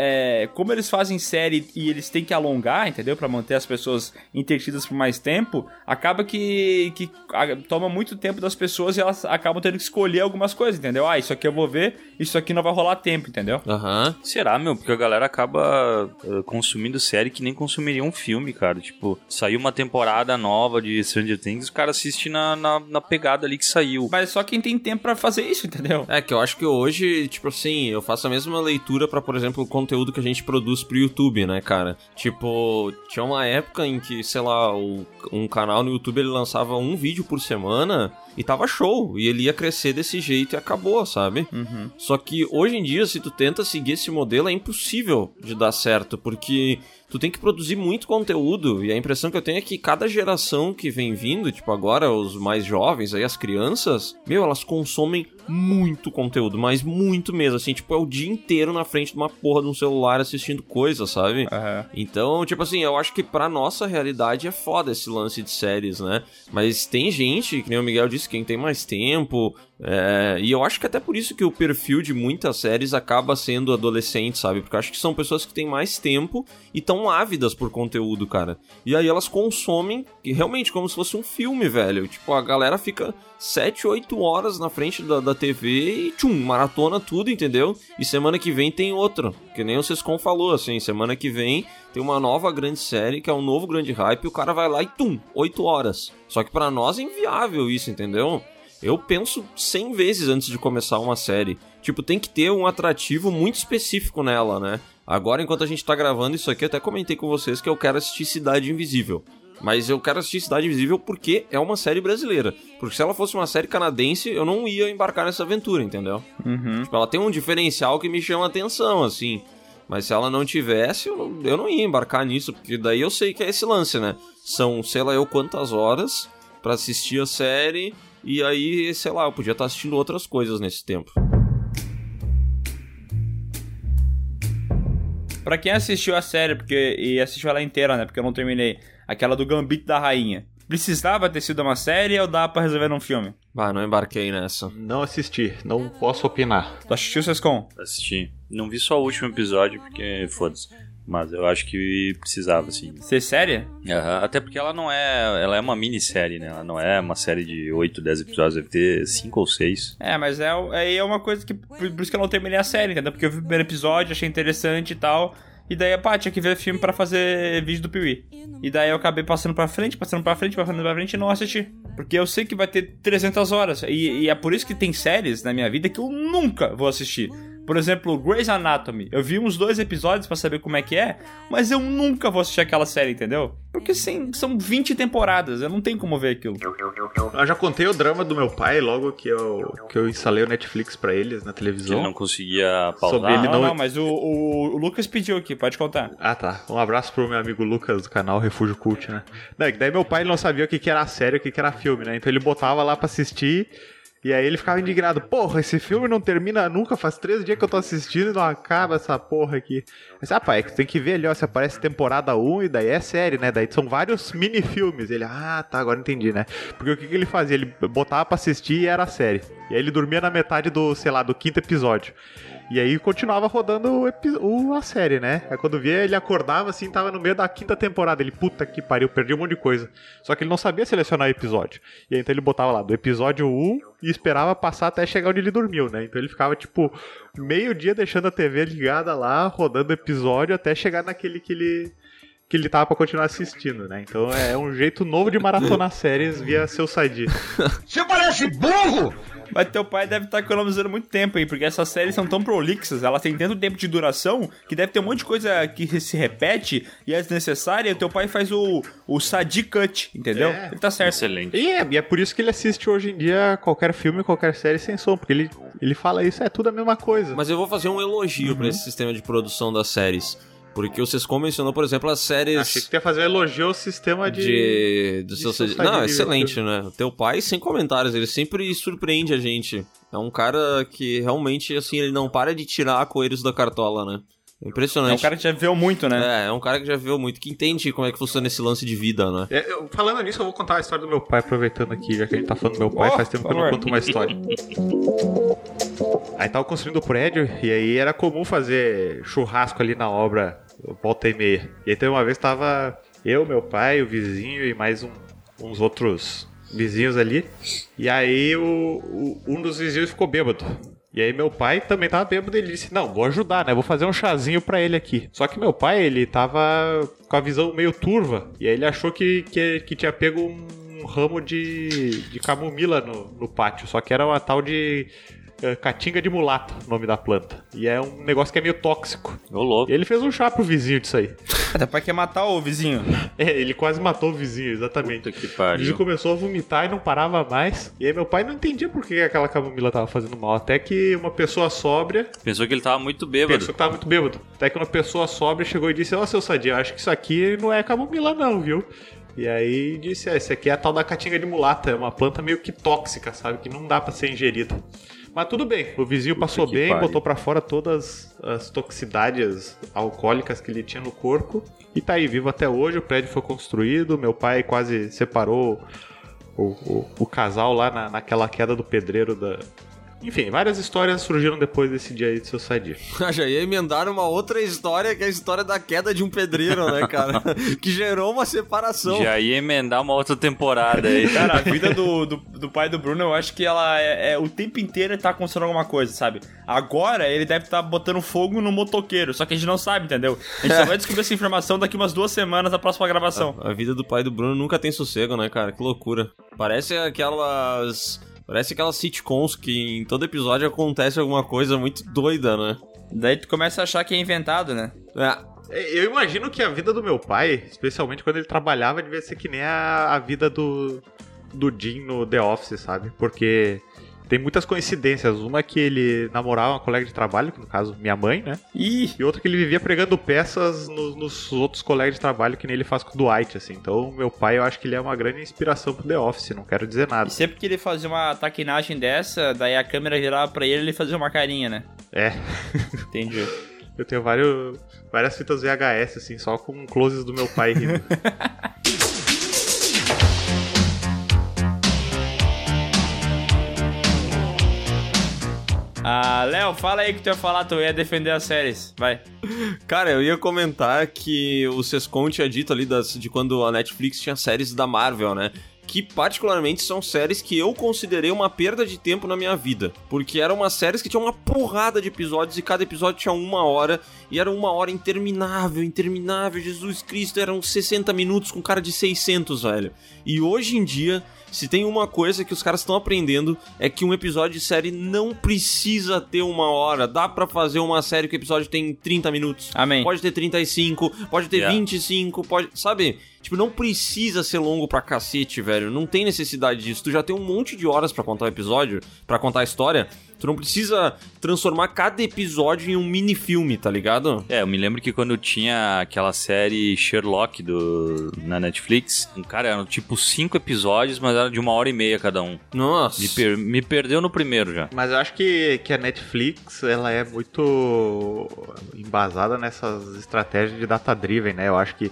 é, como eles fazem série e eles têm que alongar, entendeu? Pra manter as pessoas entretidas por mais tempo, acaba que, que a- toma muito tempo das pessoas e elas acabam tendo que escolher algumas coisas, entendeu? Ah, isso aqui eu vou ver, isso aqui não vai rolar tempo, entendeu? Aham. Será, meu? Porque a galera acaba eh, consumindo série que nem consumiria um filme, cara. Tipo, saiu uma temporada nova de Stranger Things, o cara assiste na, na, na pegada ali que saiu. Mas só quem tem tempo pra fazer isso, entendeu? É que eu acho que hoje, tipo assim, eu faço a mesma leitura pra, por exemplo, o conteúdo que a gente produz pro YouTube, né, cara? Tipo, tinha uma época em que, sei lá, um canal no YouTube ele lançava um vídeo por semana e tava show. E ele ia crescer desse jeito e acabou, sabe? Só que hoje em dia, se tu tenta seguir esse modelo, é impossível de dar certo, porque tu tem que produzir muito conteúdo. E a impressão que eu tenho é que cada geração que vem vindo, tipo agora os mais jovens, aí as crianças, meu, elas consomem muito conteúdo, mas muito mesmo, assim, tipo, é o dia inteiro na frente de uma porra de um celular assistindo coisa, sabe? Aham. Então, tipo assim, eu acho que pra nossa realidade é foda esse lance de séries, né? Mas tem gente, que nem o Miguel disse, quem tem mais tempo. É, E eu acho que até por isso que o perfil de muitas séries acaba sendo adolescente, sabe? Porque eu acho que são pessoas que têm mais tempo e tão ávidas por conteúdo, cara. E aí elas consomem realmente como se fosse um filme, velho. Tipo, a galera fica 7, 8 horas na frente da, da TV e tchum, maratona tudo, entendeu? E semana que vem tem outro. Que nem o Sescon falou, assim, semana que vem tem uma nova grande série, que é um novo grande hype, e o cara vai lá e tum, 8 horas. Só que pra nós é inviável isso, entendeu? Eu penso 100 vezes antes de começar uma série. Tipo, tem que ter um atrativo muito específico nela, né? Agora, enquanto a gente tá gravando isso aqui, eu até comentei com vocês que eu quero assistir Cidade Invisível. Mas eu quero assistir Cidade Invisível porque é uma série brasileira. Porque se ela fosse uma série canadense, eu não ia embarcar nessa aventura, entendeu? Tipo, ela tem um diferencial que me chama a atenção, assim. Mas se ela não tivesse, eu não, eu não ia embarcar nisso, porque daí eu sei que é esse lance, né? São, sei lá eu quantas horas pra assistir a série, e aí, sei lá, eu podia estar assistindo outras coisas nesse tempo. Pra quem assistiu a série, porque e assistiu ela inteira, né? Porque eu não terminei. Aquela do Gambito da Rainha. Precisava ter sido uma série ou dá pra resolver num filme? Ah, não embarquei nessa. Não assisti, não posso opinar. Tu assistiu, Sescom? Assisti. Não vi só o último episódio, porque foda-se. Mas eu acho que precisava, assim. Ser série? Aham, Até porque ela não é. Ela é uma minissérie, né? Ela não é uma série de 8, 10 episódios, deve ter 5 ou 6. É, mas é, aí é uma coisa que. Por por isso que eu não terminei a série, entendeu? Porque eu vi o primeiro episódio, achei interessante e tal. E daí, pá, tinha que ver filme pra fazer vídeo do Piuí. E daí eu acabei passando pra frente, passando pra frente, passando pra frente e não assisti. Porque eu sei que vai ter 300 horas. E, e é por isso que tem séries na minha vida que eu nunca vou assistir. Por exemplo, Grey's Anatomy. Eu vi uns dois episódios pra saber como é que é, mas eu nunca vou assistir aquela série, entendeu? Porque sim, são 20 temporadas, eu não tenho como ver aquilo. Eu já contei o drama do meu pai logo que eu, que eu instalei o Netflix pra eles na Que televisão. ele não conseguia Sobre pausar. ele não, não- não, mas o, o- o Lucas pediu aqui, pode contar. Ah, tá. Um abraço pro meu amigo Lucas do canal Refúgio Cult, né? Não, é que daí meu pai não sabia o que, que era série e o que, que era filme, né? Então ele botava lá pra assistir e aí ele ficava indignado. Porra, esse filme não termina nunca, faz três dias que eu tô assistindo e não acaba essa porra aqui. Mas, ah, tem que ver ali, ó, se aparece temporada 1 e daí é série, né? Daí são vários mini-filmes. Ele, ah, tá, agora entendi, né? Porque o que, que ele fazia? Ele botava pra assistir e era série. E aí ele dormia na metade do, sei lá, do quinto episódio. E aí continuava rodando o o- a série, né? Aí quando via, ele acordava assim, tava no meio da quinta temporada. Ele, puta que pariu, perdi um monte de coisa. Só que ele não sabia selecionar o episódio. E aí então ele botava lá, do episódio 1 e esperava passar até chegar onde ele dormiu, né? Então ele ficava, tipo, meio dia deixando a TV ligada lá, rodando o episódio até chegar naquele que ele. Que ele tava pra continuar assistindo, né? Então é um jeito novo de maratonar séries via seu side. Você parece burro! Mas teu pai deve estar economizando muito tempo aí, porque essas séries são tão prolixas, elas têm tanto tempo de duração, que deve ter um monte de coisa que se repete e é desnecessária, e teu pai faz o, o sadi cut, entendeu? É. Ele tá certo. Excelente. E é, e é por isso que ele assiste hoje em dia qualquer filme, qualquer série sem som, porque ele, ele fala isso, é tudo a mesma coisa. Mas eu vou fazer um elogio pra esse sistema de produção das séries. Porque o Sescom mencionou, por exemplo, as séries. Achei que tu ia fazer um elogio ao sistema de. de, do de seu Não, de excelente, né? O teu pai, sem comentários, ele sempre surpreende a gente. É um cara que realmente, assim, ele não para de tirar coelhos da cartola, né? É um Impressionante. cara que já viu muito, né? É, é um cara que já viu muito, que entende como é que funciona esse lance de vida, né? É, eu- falando nisso, eu vou contar a história do meu pai, aproveitando aqui, já que a gente tá falando do meu pai, Oh, faz tempo que eu não conto uma história. Aí tava construindo o prédio e aí era comum fazer churrasco ali na obra, volta e meia. E aí uma vez tava eu, meu pai, o vizinho e mais um- uns outros vizinhos ali. E aí o, o- um dos vizinhos ficou bêbado. E aí meu pai também tava bêbado ele disse, não, vou ajudar, né? Vou fazer um chazinho pra ele aqui. Só que meu pai, ele tava com a visão meio turva. E aí ele achou que, que, que tinha pego um ramo de, de camomila no, no pátio. Só que era uma tal de eh, caatinga de mulata, o nome da planta. E é um negócio que é meio tóxico. Ô, louco. E ele fez um chá pro vizinho disso aí. Até pra quer matar o vizinho. É, ele quase matou o vizinho, exatamente. Puta que O vizinho pariu. começou a vomitar e não parava mais. E aí meu pai não entendia por que aquela camomila tava fazendo mal. Até que uma pessoa sóbria Pensou que ele tava muito bêbado. pensou que tava muito bêbado. Até que uma pessoa sóbria chegou e disse: Ó, seu Sadia, acho que isso aqui não é camomila, não, viu? E aí disse: É, esse aqui é a tal da caatinga de mulata. É uma planta meio que tóxica, sabe? Que não dá pra ser ingerida. Mas tudo bem, o vizinho passou que bem, pariu. botou pra fora todas as toxicidades alcoólicas que ele tinha no corpo. E tá aí, vivo até hoje. O prédio foi construído. Meu pai quase separou o, o, o casal lá na, naquela queda do pedreiro da. Enfim, várias histórias surgiram depois desse dia aí de seu sadia. Já ia emendar uma outra história, que é a história da queda de um pedreiro, né, cara? que gerou uma separação. Já ia emendar uma outra temporada aí. Cara, a vida do, do, do pai do Bruno, eu acho que ela é, é- o tempo inteiro tá construindo alguma coisa, sabe? Agora ele deve estar botando fogo no motoqueiro, só que a gente não sabe, entendeu? A gente só vai descobrir essa informação daqui umas duas semanas na próxima gravação. A vida do pai do Bruno nunca tem sossego, né, cara? Que loucura. Parece aquelas. Parece aquelas sitcoms que em todo episódio acontece alguma coisa muito doida, né? Daí tu começa a achar que é inventado, né? É, Eu imagino que a vida do meu pai, especialmente quando ele trabalhava, devia ser que nem a, a vida do, do Jim no The Office, sabe? Porque tem muitas coincidências. Uma é que ele namorava uma colega de trabalho, que no caso minha mãe, né? Ih, E outra que ele vivia pregando peças no- nos outros colegas de trabalho, que nem ele faz com o Dwight, assim. Então, meu pai, eu acho que ele é uma grande inspiração pro The Office, não quero dizer nada. e sempre que ele fazia uma taquinagem dessa, daí a câmera virava pra ele e ele fazia uma carinha, né? É, Entendi. eu tenho vários, várias fitas VHS, assim, só com closes do meu pai rindo. Ah, Léo, fala aí que tu ia falar, tu ia defender as séries. Vai. Cara, eu ia comentar que o Sescon tinha dito ali das, de quando a Netflix tinha séries da Marvel, né? Que particularmente são séries que eu considerei uma perda de tempo na minha vida. Porque eram umas séries que tinham uma porrada de episódios e cada episódio tinha uma hora. E era uma hora interminável, interminável. Jesus Cristo, eram 60 minutos com cara de 600, velho. E hoje em dia, se tem uma coisa que os caras estão aprendendo é que um episódio de série não precisa ter uma hora. Dá pra fazer uma série que o episódio tem 30 minutos. Amém. Pode ter 35, pode ter Yeah. 25, pode. Sabe? Tipo, não precisa ser longo pra cacete, velho. Não tem necessidade disso. Tu já tem um monte de horas pra contar o episódio, pra contar a história. Tu não precisa transformar cada episódio em um mini filme, tá ligado? É, eu me lembro que quando tinha aquela série Sherlock do, na Netflix, um cara, eram tipo cinco episódios, mas era de uma hora e meia cada um. Nossa. Me, per- me perdeu no primeiro já. Mas eu acho que, que a Netflix ela é muito embasada nessas estratégias de data-driven, né? Eu acho que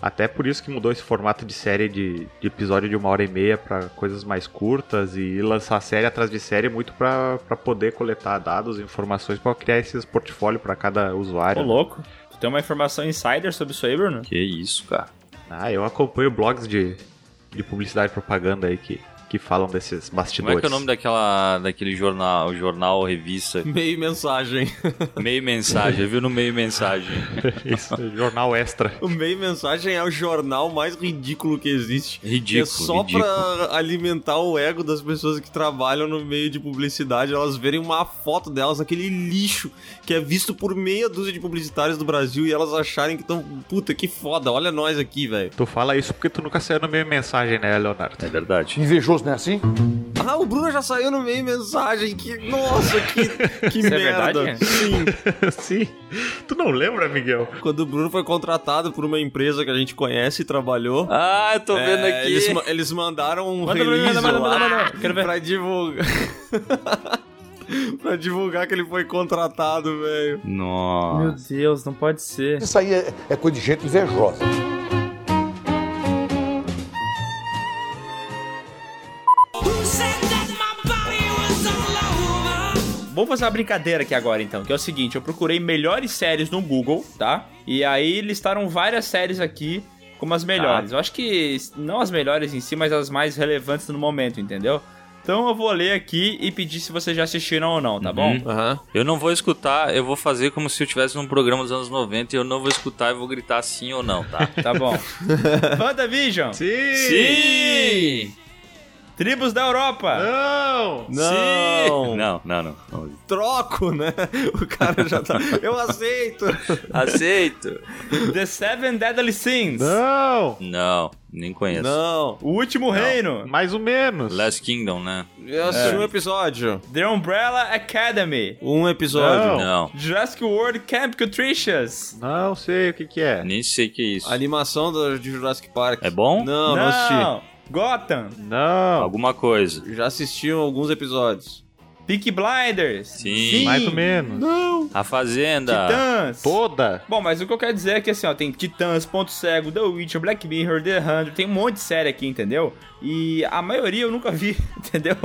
até por isso que mudou esse formato de série de, de episódio de uma hora e meia pra coisas mais curtas e lançar série atrás de série muito pra pra poder coletar dados e informações pra criar esses portfólios pra cada Ô, usuário. louco. Tu tem uma informação insider sobre isso aí, Bruno? Que isso, cara. Ah, eu acompanho blogs de, de publicidade e propaganda aí que, que falam desses Como bastidores. é que é o nome daquela, daquele jornal, jornal, revista? Meio mensagem. Meio mensagem, viu no meio mensagem. Isso, jornal extra. O meio mensagem é o jornal mais ridículo que existe. Ridículo, é só ridículo. pra alimentar o ego das pessoas que trabalham no meio de publicidade, elas verem uma foto delas, aquele lixo que é visto por meia dúzia de publicitários do Brasil e elas acharem que estão. Puta, que foda, olha nós aqui, velho. Tu fala isso porque tu nunca saiu no meio mensagem, né, Leonardo? É verdade. Invejoso, não é assim? Ah, o Bruno já saiu no meio mensagem, que. Nossa, que, que Isso é merda. verdade? Sim. Sim. Tu não lembra, Miguel? Quando o Bruno foi contratado por uma empresa que a gente conhece e trabalhou. Ah, eu tô vendo É, aqui. Eles, eles mandaram um Manda, release manda, manda, manda, manda. Quero ver. pra divulgar. pra divulgar que ele foi contratado, velho. Nossa. Meu Deus, não pode ser. Isso aí é, é coisa de gente invejosa. Vamos fazer uma brincadeira aqui agora então, que é o seguinte, eu procurei melhores séries no Google, tá? E aí listaram várias séries aqui como as melhores. Eu acho que não as melhores em si, mas as mais relevantes no momento, entendeu? Então eu vou ler aqui e pedir se vocês já assistiram ou não, tá bom? Aham. Eu não vou escutar, eu vou fazer como se eu estivesse num programa dos anos 90 e eu não vou escutar e vou gritar sim ou não, tá? Tá bom. WandaVision. Sim! Sim! Tribos da Europa. Não! Não! Não, não, não. não. Troco, né? O cara já tá. Eu aceito! Aceito. The Seven Deadly Sins. Não! Não, nem conheço. Não! O Último Reino. Mais ou menos. Last Kingdom, né? Eu assisti um episódio. The Umbrella Academy. Um episódio. Não. Não. Jurassic World Camp Nutritious. Não sei o que que é. Nem sei o que é isso. A animação do, de Jurassic Park. É bom? Não, não, assisti. Gotham. Não. Alguma coisa. Já assisti alguns episódios. Peaky Blinders. Sim. Mais ou menos. A Fazenda. Titãs. Toda. Bom, mas o que eu quero dizer é que assim, ó, tem Titãs, Ponto Cego, The Witcher, Black Mirror, The Hundred, tem um monte de série aqui, entendeu? E a maioria eu nunca vi, entendeu?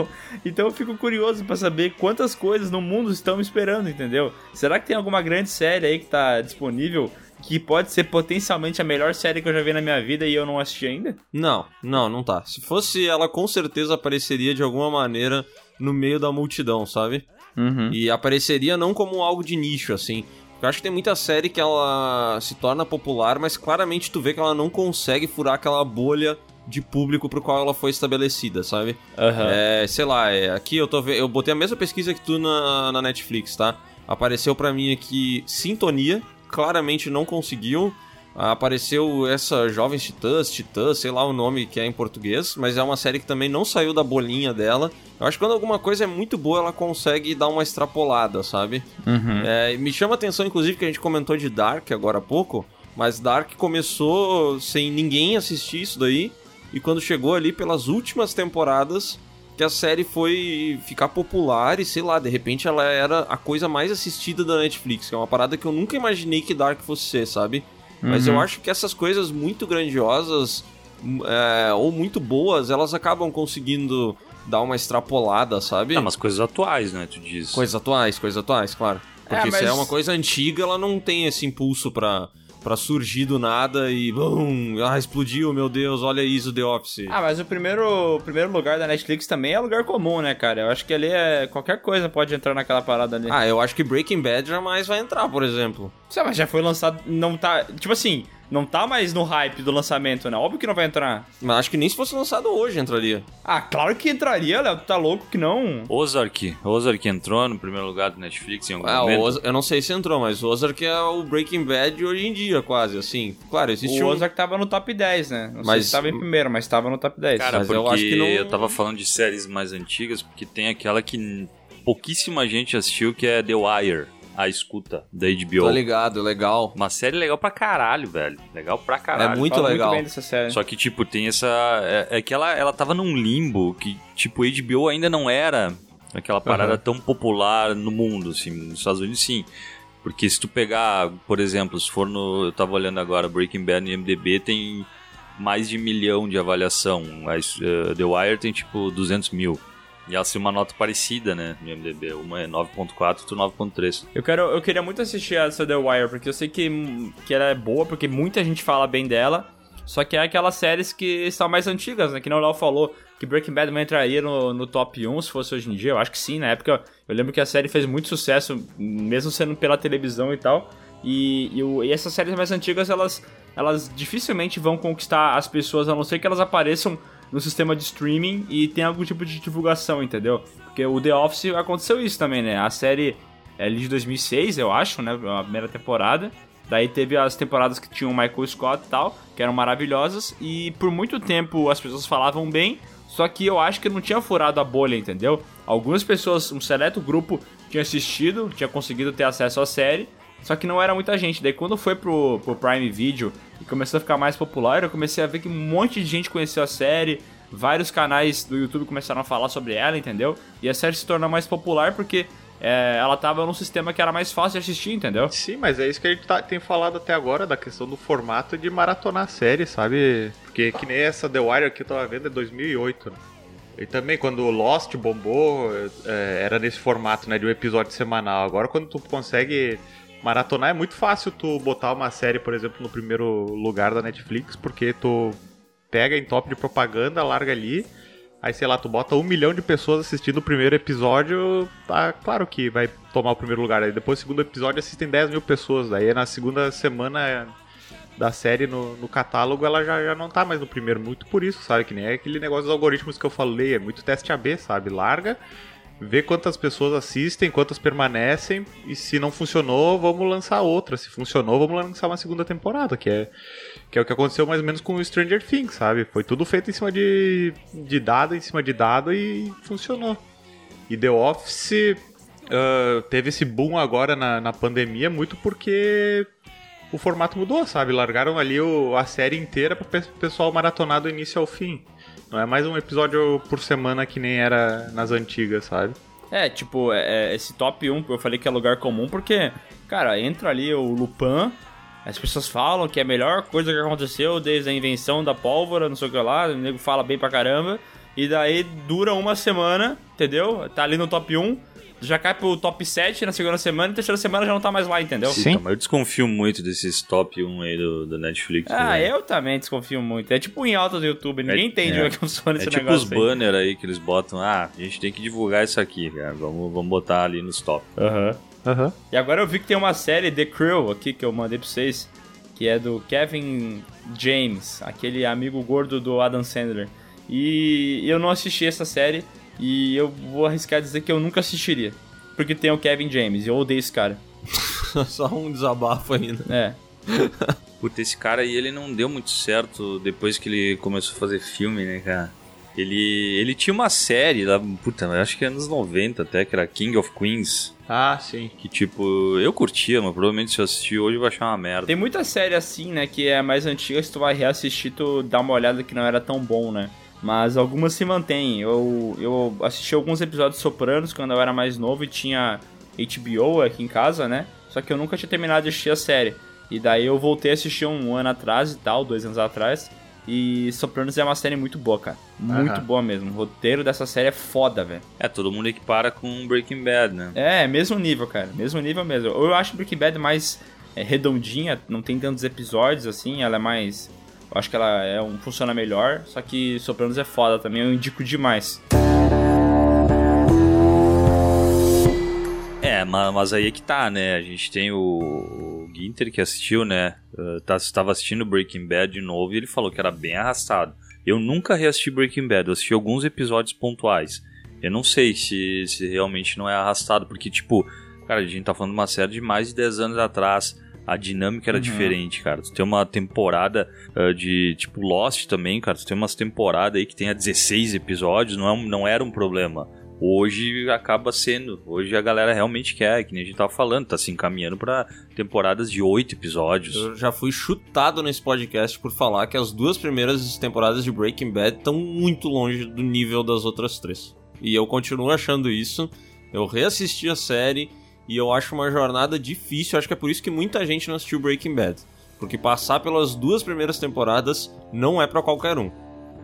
Então eu fico curioso pra saber quantas coisas no mundo estão me esperando, entendeu? Será que tem alguma grande série aí que tá disponível que pode ser potencialmente a melhor série que eu já vi na minha vida e eu não assisti ainda? Não, não, não tá. Se fosse ela, com certeza apareceria de alguma maneira no meio da multidão, sabe? Uhum. E apareceria não como algo de nicho, assim. Eu acho que tem muita série que ela se torna popular, mas claramente tu vê que ela não consegue furar aquela bolha de público pro qual ela foi estabelecida, sabe? Aham. É, sei lá, é, aqui eu tô eu botei a mesma pesquisa que tu na, na Netflix, tá? Apareceu pra mim aqui Sintonia, claramente não conseguiu. Apareceu essa Jovens Titãs, Titãs, sei lá o nome que é em português, mas é uma série que também não saiu da bolinha dela. Eu acho que quando alguma coisa é muito boa, ela consegue dar uma extrapolada, sabe? É, me chama a atenção, inclusive, que a gente comentou de Dark agora há pouco, mas Dark começou sem ninguém assistir isso daí, e quando chegou ali pelas últimas temporadas, que a série foi ficar popular e sei lá, de repente ela era a coisa mais assistida da Netflix, que é uma parada que eu nunca imaginei que Dark fosse ser, sabe? Mas eu acho que essas coisas muito grandiosas é, ou muito boas, elas acabam conseguindo dar uma extrapolada, sabe? Tá, mas coisas atuais, né? Tu diz. Coisas atuais, coisas atuais, claro. Porque É, se é mas- uma coisa antiga, ela não tem esse impulso pra, pra surgir do nada e bum, ah, explodiu, meu Deus, olha isso, The Office. Ah, mas o primeiro, o primeiro lugar da Netflix também é lugar comum, né, cara? Eu acho que ali é. Qualquer coisa pode entrar naquela parada ali. Ah, eu acho que Breaking Bad jamais vai entrar, por exemplo. Sei, mas já foi lançado. Não tá. Tipo assim, não tá mais no hype do lançamento, né? Óbvio que não vai entrar. Mas acho que nem se fosse lançado hoje entraria. Ah, claro que entraria, Léo. Tu tá louco que não? Ozark. Ozark entrou no primeiro lugar do Netflix em algum Ah, momento. Oz- eu não sei se entrou, mas o Ozark é o Breaking Bad hoje em dia, quase, assim. Claro, existe O um... Ozark tava no top 10, né? Não sei Mas- se tava em primeiro, mas tava no top 10. Cara, Mas porque eu acho que não- eu tava falando de séries mais antigas, porque tem aquela que pouquíssima gente assistiu, que é The Wire, a escuta, da HBO. Tô ligado, legal. Uma série legal pra caralho, velho. Legal pra caralho. É muito Fala legal. muito bem dessa série. Só que, tipo, tem essa. É, é que ela, ela tava num limbo que, tipo, HBO ainda não era aquela parada tão popular no mundo, assim. Nos Estados Unidos, sim. Porque se tu pegar, por exemplo, se for no. Eu tava olhando agora, Breaking Bad no IMDB tem mais de milhão de avaliação. Mas, eh, The Wire tem, tipo, 200 mil. E ela tem uma nota parecida, né, no IMDB. Uma é 9.4, outra 9.3. Eu, quero, eu queria muito assistir essa The Wire, porque eu sei que, que ela é boa, porque muita gente fala bem dela. Só que é aquelas séries que são mais antigas, né? Que não Léo falou que Breaking Bad não entraria no, no top 1 se fosse hoje em dia. Eu acho que sim, na época. Eu lembro que a série fez muito sucesso, mesmo sendo pela televisão e tal. E, e, e essas séries mais antigas, elas, elas dificilmente vão conquistar as pessoas, a não ser que elas apareçam no sistema de streaming e tenha algum tipo de divulgação, entendeu? Porque o The Office aconteceu isso também, né? A série é de 2006, eu acho, né? A primeira temporada. Daí teve as temporadas que tinham o Michael Scott e tal, que eram maravilhosas. E por muito tempo as pessoas falavam bem, só que eu acho que não tinha furado a bolha, entendeu? Algumas pessoas, um seleto grupo, tinha assistido, tinha conseguido ter acesso à série, só que não era muita gente. Daí quando foi pro, pro Prime Video e começou a ficar mais popular, eu comecei a ver que um monte de gente conheceu a série, vários canais do YouTube começaram a falar sobre ela, entendeu? E a série se tornou mais popular porque é, ela tava num sistema que era mais fácil de assistir, entendeu? Sim, mas é isso que a gente tá- tem falado até agora, da questão do formato de maratonar a série, sabe? Porque que nem essa The Wire que eu tava vendo é 2008, né? E também quando Lost bombou, é, era nesse formato, né, de um episódio semanal. Agora quando tu consegue maratonar é muito fácil tu botar uma série, por exemplo, no primeiro lugar da Netflix, porque tu pega em top de propaganda, larga ali, aí sei lá, tu bota um milhão de pessoas assistindo o primeiro episódio, tá claro que vai tomar o primeiro lugar. Aí depois segundo episódio assistem 10 mil pessoas, daí na segunda semana da série no, no catálogo, ela já, já não tá mais no primeiro. Muito por isso, sabe? Que nem aquele negócio dos algoritmos que eu falei, é muito teste AB, sabe? Larga, vê quantas pessoas assistem, quantas permanecem, e se não funcionou, vamos lançar outra. Se funcionou, vamos lançar uma segunda temporada, que é, que é o que aconteceu mais ou menos com o Stranger Things, sabe? Foi tudo feito em cima de, de dado, em cima de dado, e funcionou. E The Office ah, teve esse boom agora na, na pandemia muito porque o formato mudou, sabe? Largaram ali o- a série inteira para o pessoal maratonar do início ao fim. Não é mais um episódio por semana que nem era nas antigas, sabe? É, tipo, é, é, esse top 1 que eu falei que é lugar comum, porque, cara, entra ali o Lupin, as pessoas falam que é a melhor coisa que aconteceu desde a invenção da pólvora, não sei o que lá, o nego fala bem pra caramba, e daí dura uma semana, entendeu? Tá ali no top 1, já cai pro top 7 na segunda semana, e na terceira semana já não tá mais lá, entendeu? Sim. Então, mas eu desconfio muito desses top 1 aí do, do Netflix. Ah, né? eu também desconfio muito. É tipo em alta do YouTube, ninguém entende é. como é que funciona É esse tipo negócio os aí. banners aí que eles botam. Ah, a gente tem que divulgar isso aqui, cara. Vamos, vamos botar ali nos top. Aham. Aham. E agora eu vi que tem uma série The Crew aqui que eu mandei pra vocês, que é do Kevin James, aquele amigo gordo do Adam Sandler. E eu não assisti essa série e eu vou arriscar dizer que eu nunca assistiria. Porque tem o Kevin James, e eu odeio esse cara. Só um desabafo ainda. É. Puta, esse cara aí, ele não deu muito certo depois que ele começou a fazer filme, né, cara? Ele, ele tinha uma série lá, puta, eu acho que é anos 90 até, que era King of Queens. Ah, sim. Que tipo, eu curtia, mas provavelmente se eu assistir hoje eu vou achar uma merda. Tem muita série assim, né, que é mais antiga, se tu vai reassistir, tu dá uma olhada que não era tão bom, né? Mas algumas se mantêm. Eu, eu assisti alguns episódios de Sopranos quando eu era mais novo e tinha HBO aqui em casa, né? Só que eu nunca tinha terminado de assistir a série. E daí eu voltei a assistir um ano atrás e tal, dois anos atrás. E Sopranos é uma série muito boa, cara. Muito Aham. boa mesmo. O roteiro dessa série é foda, velho. É, todo mundo equipara com Breaking Bad, né? É, mesmo nível, cara. Mesmo nível mesmo. Eu acho Breaking Bad mais é, redondinha, não tem tantos episódios assim, ela é mais. Eu acho que ela é um, funciona melhor, só que Sopranos é foda também, eu indico demais. É, ma- mas aí é que tá, né? A gente tem o, o Ginter que assistiu, né? Estava assistindo Breaking Bad de novo e ele falou que era bem arrastado. Eu nunca reassisti Breaking Bad, eu assisti alguns episódios pontuais. Eu não sei se, se realmente não é arrastado, porque, tipo, cara, a gente tá falando de uma série de mais de 10 anos atrás. A dinâmica era diferente, cara. Tu tem uma temporada uh, de, tipo, Lost também, cara. Tu tem umas temporadas aí que tem 16 episódios, não, é um- não era um problema. Hoje acaba sendo. Hoje a galera realmente quer, que nem a gente tava falando, tá se encaminhando pra temporadas de oito episódios. Eu já fui chutado nesse podcast por falar que as duas primeiras temporadas de Breaking Bad estão muito longe do nível das outras três. E eu continuo achando isso. Eu reassisti a série e eu acho uma jornada difícil. Acho que é por isso que muita gente não assistiu Breaking Bad. Porque passar pelas duas primeiras temporadas não é pra qualquer um.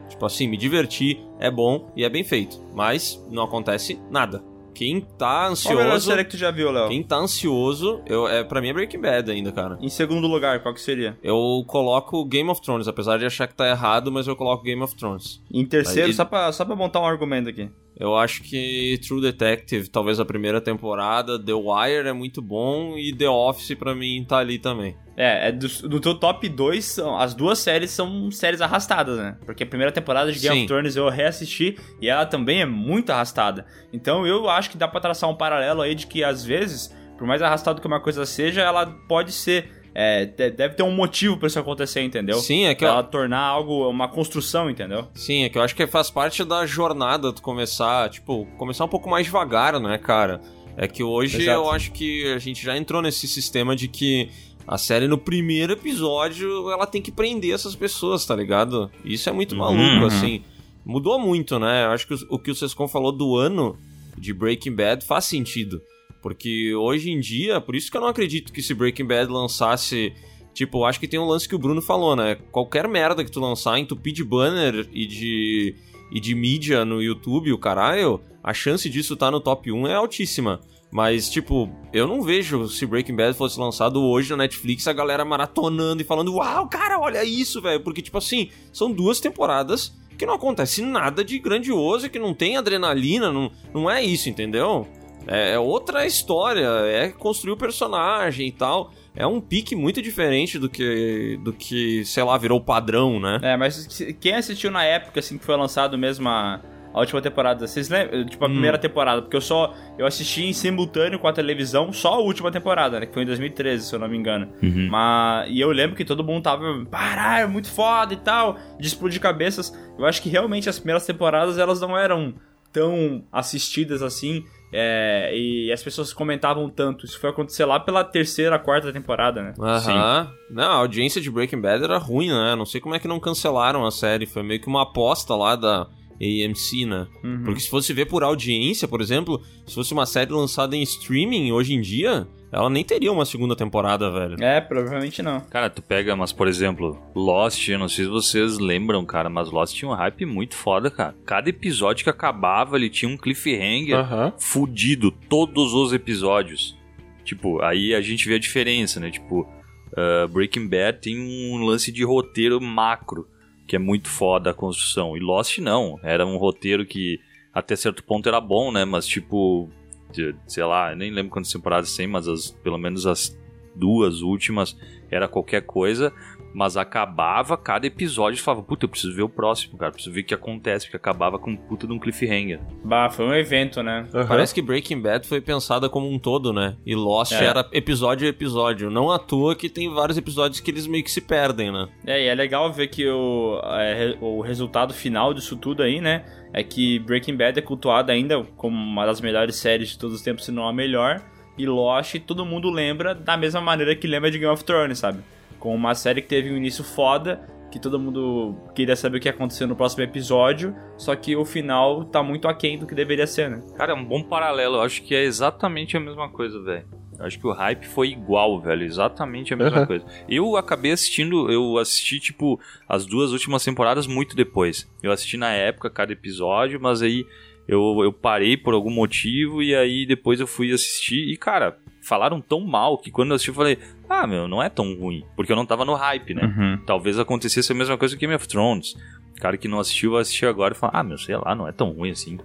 Tipo assim, me divertir, é bom e é bem feito. Mas não acontece nada. Quem tá Qual ansioso. série que tu já viu, Léo? Quem tá ansioso, eu, é, pra mim é Breaking Bad ainda, cara. Em segundo lugar, qual que seria? Eu coloco Game of Thrones, apesar de achar que tá errado, mas eu coloco Game of Thrones. Em terceiro, Aí- só, pra, só pra montar um argumento aqui. Eu acho que True Detective, talvez a primeira temporada, The Wire é muito bom e The Office pra mim tá ali também. É, é do, do teu top 2, as duas séries são séries arrastadas, né? Porque a primeira temporada de Game Sim. of Thrones eu reassisti e ela também é muito arrastada. Então eu acho que dá pra traçar um paralelo aí de que às vezes, por mais arrastado que uma coisa seja, ela pode ser. É, de- deve ter um motivo pra isso acontecer, entendeu? Sim, é que Pra eu, ela tornar algo uma construção, entendeu? sim, é que eu acho que faz parte da jornada tu começar, tipo, começar um pouco mais devagar, né, cara? É que hoje Exato. eu acho que a gente já entrou nesse sistema de que a série no primeiro episódio ela tem que prender essas pessoas, tá ligado? Isso é muito maluco, Uhum. assim. Mudou muito, né? Eu acho que o que o Sescon falou do ano de Breaking Bad faz sentido. Porque hoje em dia, por isso que eu não acredito que se Breaking Bad lançasse. Tipo, acho que tem um lance que o Bruno falou, né? Qualquer merda que tu lançar, entupir de banner e de, e de mídia no YouTube, o caralho, a chance disso estar no top 1 é altíssima. Mas, tipo, eu não vejo se Breaking Bad fosse lançado hoje na Netflix, a galera maratonando e falando, uau, cara, olha isso, velho. Porque, tipo assim, são duas temporadas que não acontece nada de grandioso, que não tem adrenalina, não, não é isso, entendeu? É é outra história, é construir o personagem e tal. É um pique muito diferente do que, do que, sei lá, virou padrão, né? É, mas quem assistiu na época, assim, que foi lançado mesmo a, a última temporada, vocês lembram? Tipo, a primeira temporada, porque eu só. Eu assisti em simultâneo com a televisão só a última temporada, né? Que foi em 2013, se eu não me engano. Mas. E eu lembro que todo mundo tava. Caralho, muito foda e tal. De explodir cabeças. Eu acho que realmente as primeiras temporadas elas não eram tão assistidas assim. É, e as pessoas comentavam tanto. Isso foi acontecer lá pela terceira, quarta temporada, né? Aham. Não, a audiência de Breaking Bad era ruim, né? Não sei como é que não cancelaram a série. Foi meio que uma aposta lá da AMC, né? Uhum. Porque se fosse ver por audiência, por exemplo, se fosse uma série lançada em streaming hoje em dia, ela nem teria uma segunda temporada, velho. É, provavelmente não. Cara, tu pega, mas por exemplo, Lost, eu não sei se vocês lembram, cara, mas Lost tinha um hype muito foda, cara. Cada episódio que acabava, ele tinha um cliffhanger Aham. fudido, todos os episódios. Tipo, aí a gente vê a diferença, né? Tipo, uh, Breaking Bad tem um lance de roteiro macro, que é muito foda a construção. E Lost não, era um roteiro que até certo ponto era bom, né? Mas tipo, de- sei lá, nem lembro quantas temporadas tem, mas as, pelo menos as duas últimas era qualquer coisa. Mas acabava cada episódio e falava, puta, eu preciso ver o próximo, cara. Preciso ver o que acontece, porque acabava com um puta de um cliffhanger. Bah, foi um evento, né? Aham. Parece que Breaking Bad foi pensada como um todo, né? E Lost É. era episódio a episódio. Não à toa que tem vários episódios que eles meio que se perdem, né? É, e é legal ver que o, é, o resultado final disso tudo aí, né? É que Breaking Bad é cultuado ainda como uma das melhores séries de todos os tempos, se não a melhor. E Lost, todo mundo lembra da mesma maneira que lembra de Game of Thrones, sabe? Com uma série que teve um início foda, que todo mundo queria saber o que ia acontecer no próximo episódio, só que o final tá muito aquém do que deveria ser, né? Cara, é um bom paralelo. Eu acho que é exatamente a mesma coisa, velho. Eu acho que o hype foi igual, velho. Exatamente a mesma Aham. coisa. Eu acabei assistindo, eu assisti, tipo, as duas últimas temporadas muito depois. Eu assisti na época cada episódio, mas aí eu, eu parei por algum motivo e aí depois eu fui assistir e, cara, falaram tão mal que quando eu assisti eu falei, ah, meu, não é tão ruim. Porque eu não tava no hype, né? Talvez acontecesse a mesma coisa que Game of Thrones. O cara que não assistiu vai assistir agora e falar, ah, meu, sei lá, não é tão ruim assim.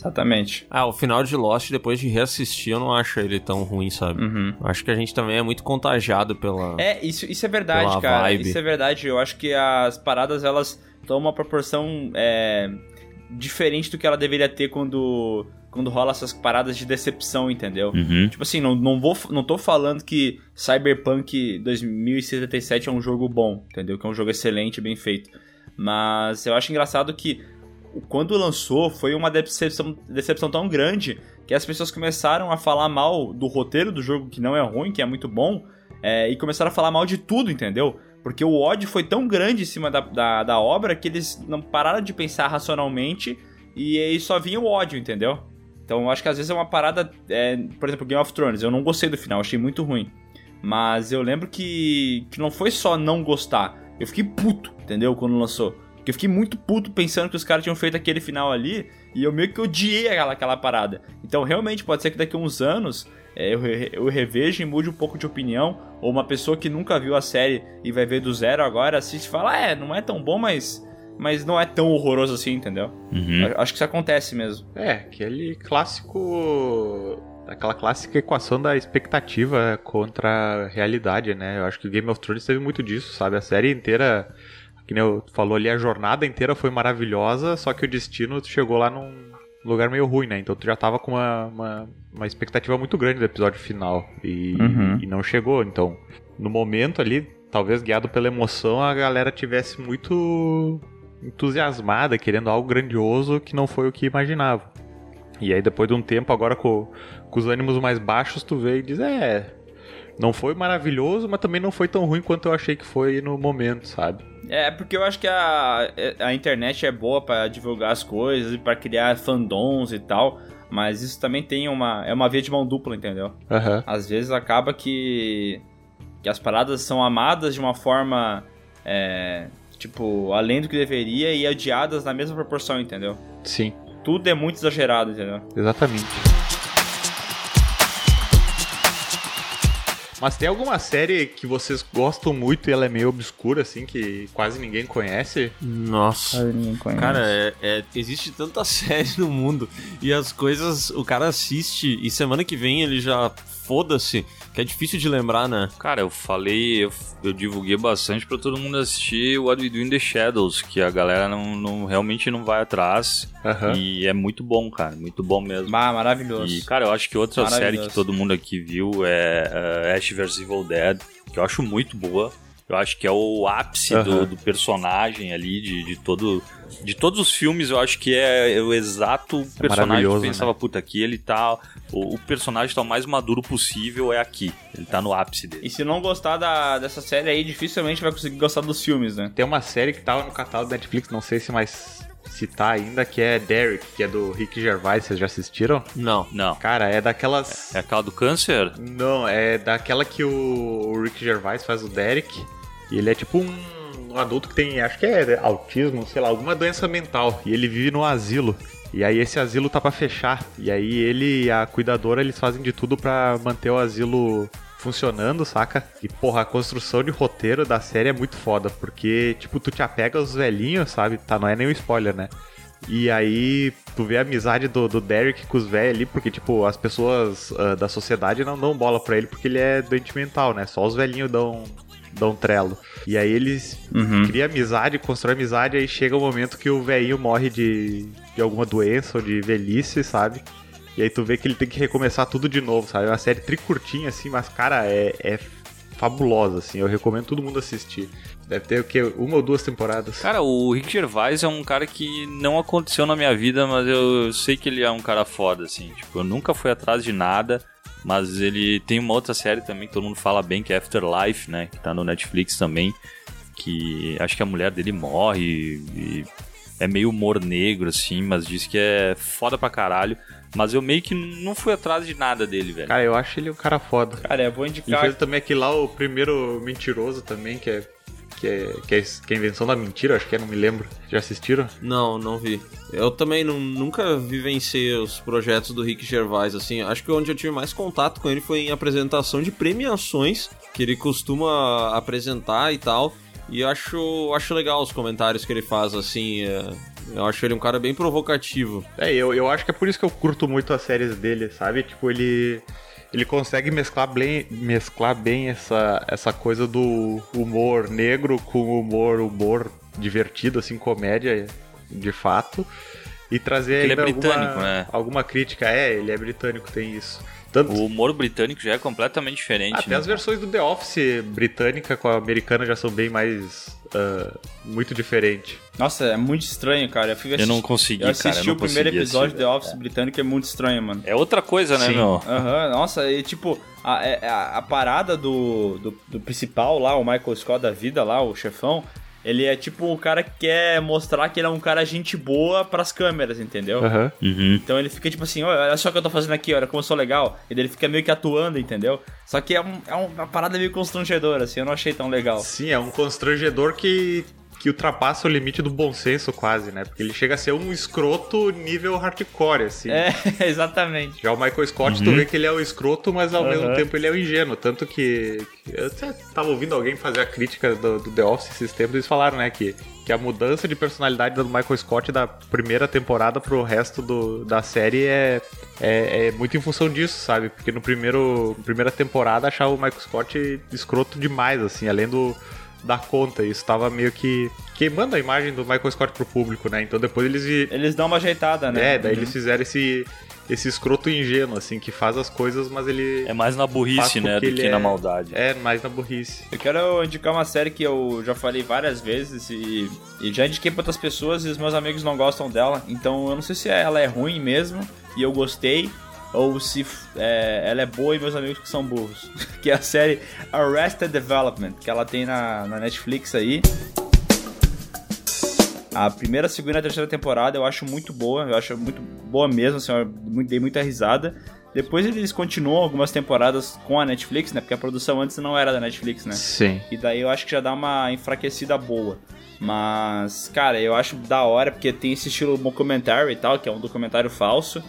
Exatamente. Ah, o final de Lost, depois de reassistir, eu não acho ele tão ruim, sabe? Uhum. Acho que a gente também é muito contagiado pela. É, isso, isso é verdade, cara. vibe. Isso é verdade. Eu acho que as paradas, elas tomam uma proporção é, diferente do que ela deveria ter quando, quando rola essas paradas de decepção, entendeu? Uhum. Tipo assim, não, não, vou, não tô falando que Cyberpunk 2077 é um jogo bom, entendeu? Que é um jogo excelente, bem feito. Mas eu acho engraçado que quando lançou foi uma decepção, decepção tão grande que as pessoas começaram a falar mal do roteiro do jogo, que não é ruim, que é muito bom, é, e começaram a falar mal de tudo, entendeu? Porque o ódio foi tão grande em cima da, da, da obra que eles não pararam de pensar racionalmente e aí só vinha o ódio, entendeu? Então eu acho que às vezes é uma parada. é, por exemplo, Game of Thrones, eu não gostei do final, achei muito ruim. Mas eu lembro que, que não foi só não gostar, eu fiquei puto, entendeu? Quando lançou. Porque eu fiquei muito puto pensando que os caras tinham feito aquele final ali e eu meio que odiei aquela, aquela parada. Então realmente pode ser que daqui a uns anos é, eu, eu reveja e mude um pouco de opinião. Ou uma pessoa que nunca viu a série e vai ver do zero agora assiste e fala: É, não é tão bom, mas, mas não é tão horroroso assim, entendeu? Uhum. Acho que isso acontece mesmo. É, aquele clássico. Aquela clássica equação da expectativa contra a realidade, né? Eu acho que o Game of Thrones teve muito disso, sabe? A série inteira, que nem eu falou ali, a jornada inteira foi maravilhosa, só que o destino chegou lá num lugar meio ruim, né? Então tu já tava com uma, uma, uma expectativa muito grande do episódio final e, Uhum. e não chegou. Então, no momento ali, talvez guiado pela emoção, a galera tivesse muito entusiasmada, querendo algo grandioso que não foi o que imaginava. E aí depois de um tempo, agora com, com os ânimos mais baixos, tu vê e diz, é, não foi maravilhoso, mas também não foi tão ruim quanto eu achei que foi no momento, sabe? É, porque eu acho que a, a internet é boa pra divulgar as coisas e pra criar fandoms e tal, mas isso também tem uma. É uma via de mão dupla, entendeu? Aham. Às vezes acaba que. que as paradas são amadas de uma forma. é, tipo, além do que deveria e odiadas na mesma proporção, entendeu? Sim, Tudo é muito exagerado, entendeu? exatamente. Mas tem alguma série que vocês gostam muito e ela é meio obscura, assim, que quase ninguém conhece? Nossa. ninguém conhece. Cara, é, é- existe tanta série no mundo e as coisas o cara assiste e semana que vem ele já foda-se, que é difícil de lembrar, né? Cara, eu falei, eu, eu divulguei bastante pra todo mundo assistir What We Do in the Shadows, que a galera não, não- realmente não vai atrás. Aham. E é muito bom, cara, muito bom mesmo. Ah, maravilhoso. E, cara, eu acho que outra série que todo mundo aqui viu é uh, Ash vs Evil Dead, que eu acho muito boa. Eu acho que é o ápice do, Aham. do personagem ali, de, de todo. De todos os filmes, eu acho que é o exato personagem que pensava, puta, aqui ele tá. O, o personagem tá o mais maduro possível, é aqui. Ele tá no ápice dele. E se não gostar da, dessa série aí, dificilmente vai conseguir gostar dos filmes, né? Tem uma série que tava no catálogo da Netflix, não sei se mais se tá ainda, que é Derek, que é do Rick Gervais, vocês já assistiram? Não. Não. Cara, é daquelas... É aquela do câncer? Não, é daquela que o, o Rick Gervais faz o Derek. E ele é tipo um, um adulto que tem, acho que é autismo, sei lá, alguma doença mental. E ele vive no asilo. E aí esse asilo tá pra fechar. E aí ele e a cuidadora, eles fazem de tudo pra manter o asilo funcionando, saca? E porra, a construção de roteiro da série é muito foda, porque tipo, tu te apega aos velhinhos, sabe? Tá, não é nenhum spoiler, né? E aí, tu vê a amizade do, do Derek com os velhos ali, porque, tipo, as pessoas ah, da sociedade não dão bola pra ele porque ele é doente mental, né? Só os velhinhos dão, dão trelo. E aí eles criam amizade, constroem amizade, aí chega o momento que o velhinho morre de, de alguma doença ou de velhice, sabe? E aí tu vê que ele tem que recomeçar tudo de novo, sabe? É uma série tricurtinha, assim, mas, cara, é, é fabulosa, assim. Eu recomendo todo mundo assistir. Deve ter o quê? Uma ou duas temporadas. Cara, o Rick Gervais é um cara que não aconteceu na minha vida, mas eu sei que ele é um cara foda, assim. Tipo, eu nunca fui atrás de nada, mas ele tem uma outra série também que todo mundo fala bem, que é Afterlife, né? Que tá no Netflix também. Que acho que a mulher dele morre e é meio humor negro, assim, mas diz que é foda pra caralho. Mas eu meio que não fui atrás de nada dele, velho. Cara, eu acho ele um cara foda. Cara, vou Ele indicar. fez também aquele lá, o primeiro mentiroso também, que é. Que é, que é, que é a invenção da mentira, acho que é, não me lembro. Já assistiram? Não, não vi. Eu também não- nunca vivenciei os projetos do Rick Gervais, assim. Acho que onde eu tive mais contato com ele foi em apresentação de premiações, que ele costuma apresentar e tal. E acho, acho legal os comentários que ele faz, assim. é, eu acho ele um cara bem provocativo. É, eu, eu acho que é por isso que eu curto muito as séries dele, sabe? Tipo, ele. Ele consegue mesclar bem, mesclar bem essa, essa coisa do humor negro com humor, humor divertido, assim, comédia, de fato. E trazer Ele é britânico, alguma, né? alguma crítica. É, ele é britânico, tem isso. Tanto, O humor britânico já é completamente diferente. Até né? as versões do The Office britânica com a americana já são bem mais. ah, muito diferente. Nossa, é muito estranho, cara. Eu, fui Eu não consegui, Eu assisti cara. eu não o primeiro episódio assistir, de The Office britânico, é muito estranho, mano. É outra coisa, né, Sim. meu? Aham, nossa, e tipo, a, é- a, a parada do, do, do principal lá, o Michael Scott da vida lá, o chefão, ele é tipo um cara que quer mostrar que ele é um cara gente boa pras câmeras, entendeu? Uhum. Então ele fica tipo assim, "Olha, olha só o que eu tô fazendo aqui, olha como eu sou legal. E daí ele fica meio que atuando, entendeu? Só que é, um- é uma parada meio constrangedora, assim, eu não achei tão legal. Sim, é um constrangedor que, que ultrapassa o limite do bom senso, quase, né? Porque ele chega a ser um escroto nível hardcore, assim. É, exatamente. Já o Michael Scott, tu vê que ele é o escroto, mas ao Uhum. mesmo tempo ele é o ingênuo. Tanto que. que eu até tava ouvindo alguém fazer a crítica do, do The Office esses tempos, eles falaram, né, que, que a mudança de personalidade do Michael Scott da primeira temporada pro resto do, da série é, é, é muito em função disso, sabe? Porque no primeiro na primeira temporada achava o Michael Scott escroto demais, assim, além do da conta. Isso tava meio que queimando a imagem do Michael Scott pro público, né? Então depois eles Eles dão uma ajeitada, né? é, daí eles fizeram esse, esse escroto ingênuo, assim, que faz as coisas, mas ele. É mais na burrice, né, do ele que é- na maldade. É, mais na burrice. Eu quero indicar uma série que eu já falei várias vezes e, e já indiquei pra outras pessoas e os meus amigos não gostam dela. Então eu não sei se ela é ruim mesmo e eu gostei, ou se é, ela é boa e meus amigos que são burros. que é a série Arrested Development, que ela tem na, na Netflix aí. A primeira, segunda e a terceira temporada eu acho muito boa, eu acho muito boa mesmo, assim, eu dei muita risada. Depois eles continuam algumas temporadas com a Netflix, né? Porque a produção antes não era da Netflix, né? Sim. E daí eu acho que já dá uma enfraquecida boa. Mas, cara, eu acho da hora porque tem esse estilo documentário e tal, que é um documentário falso.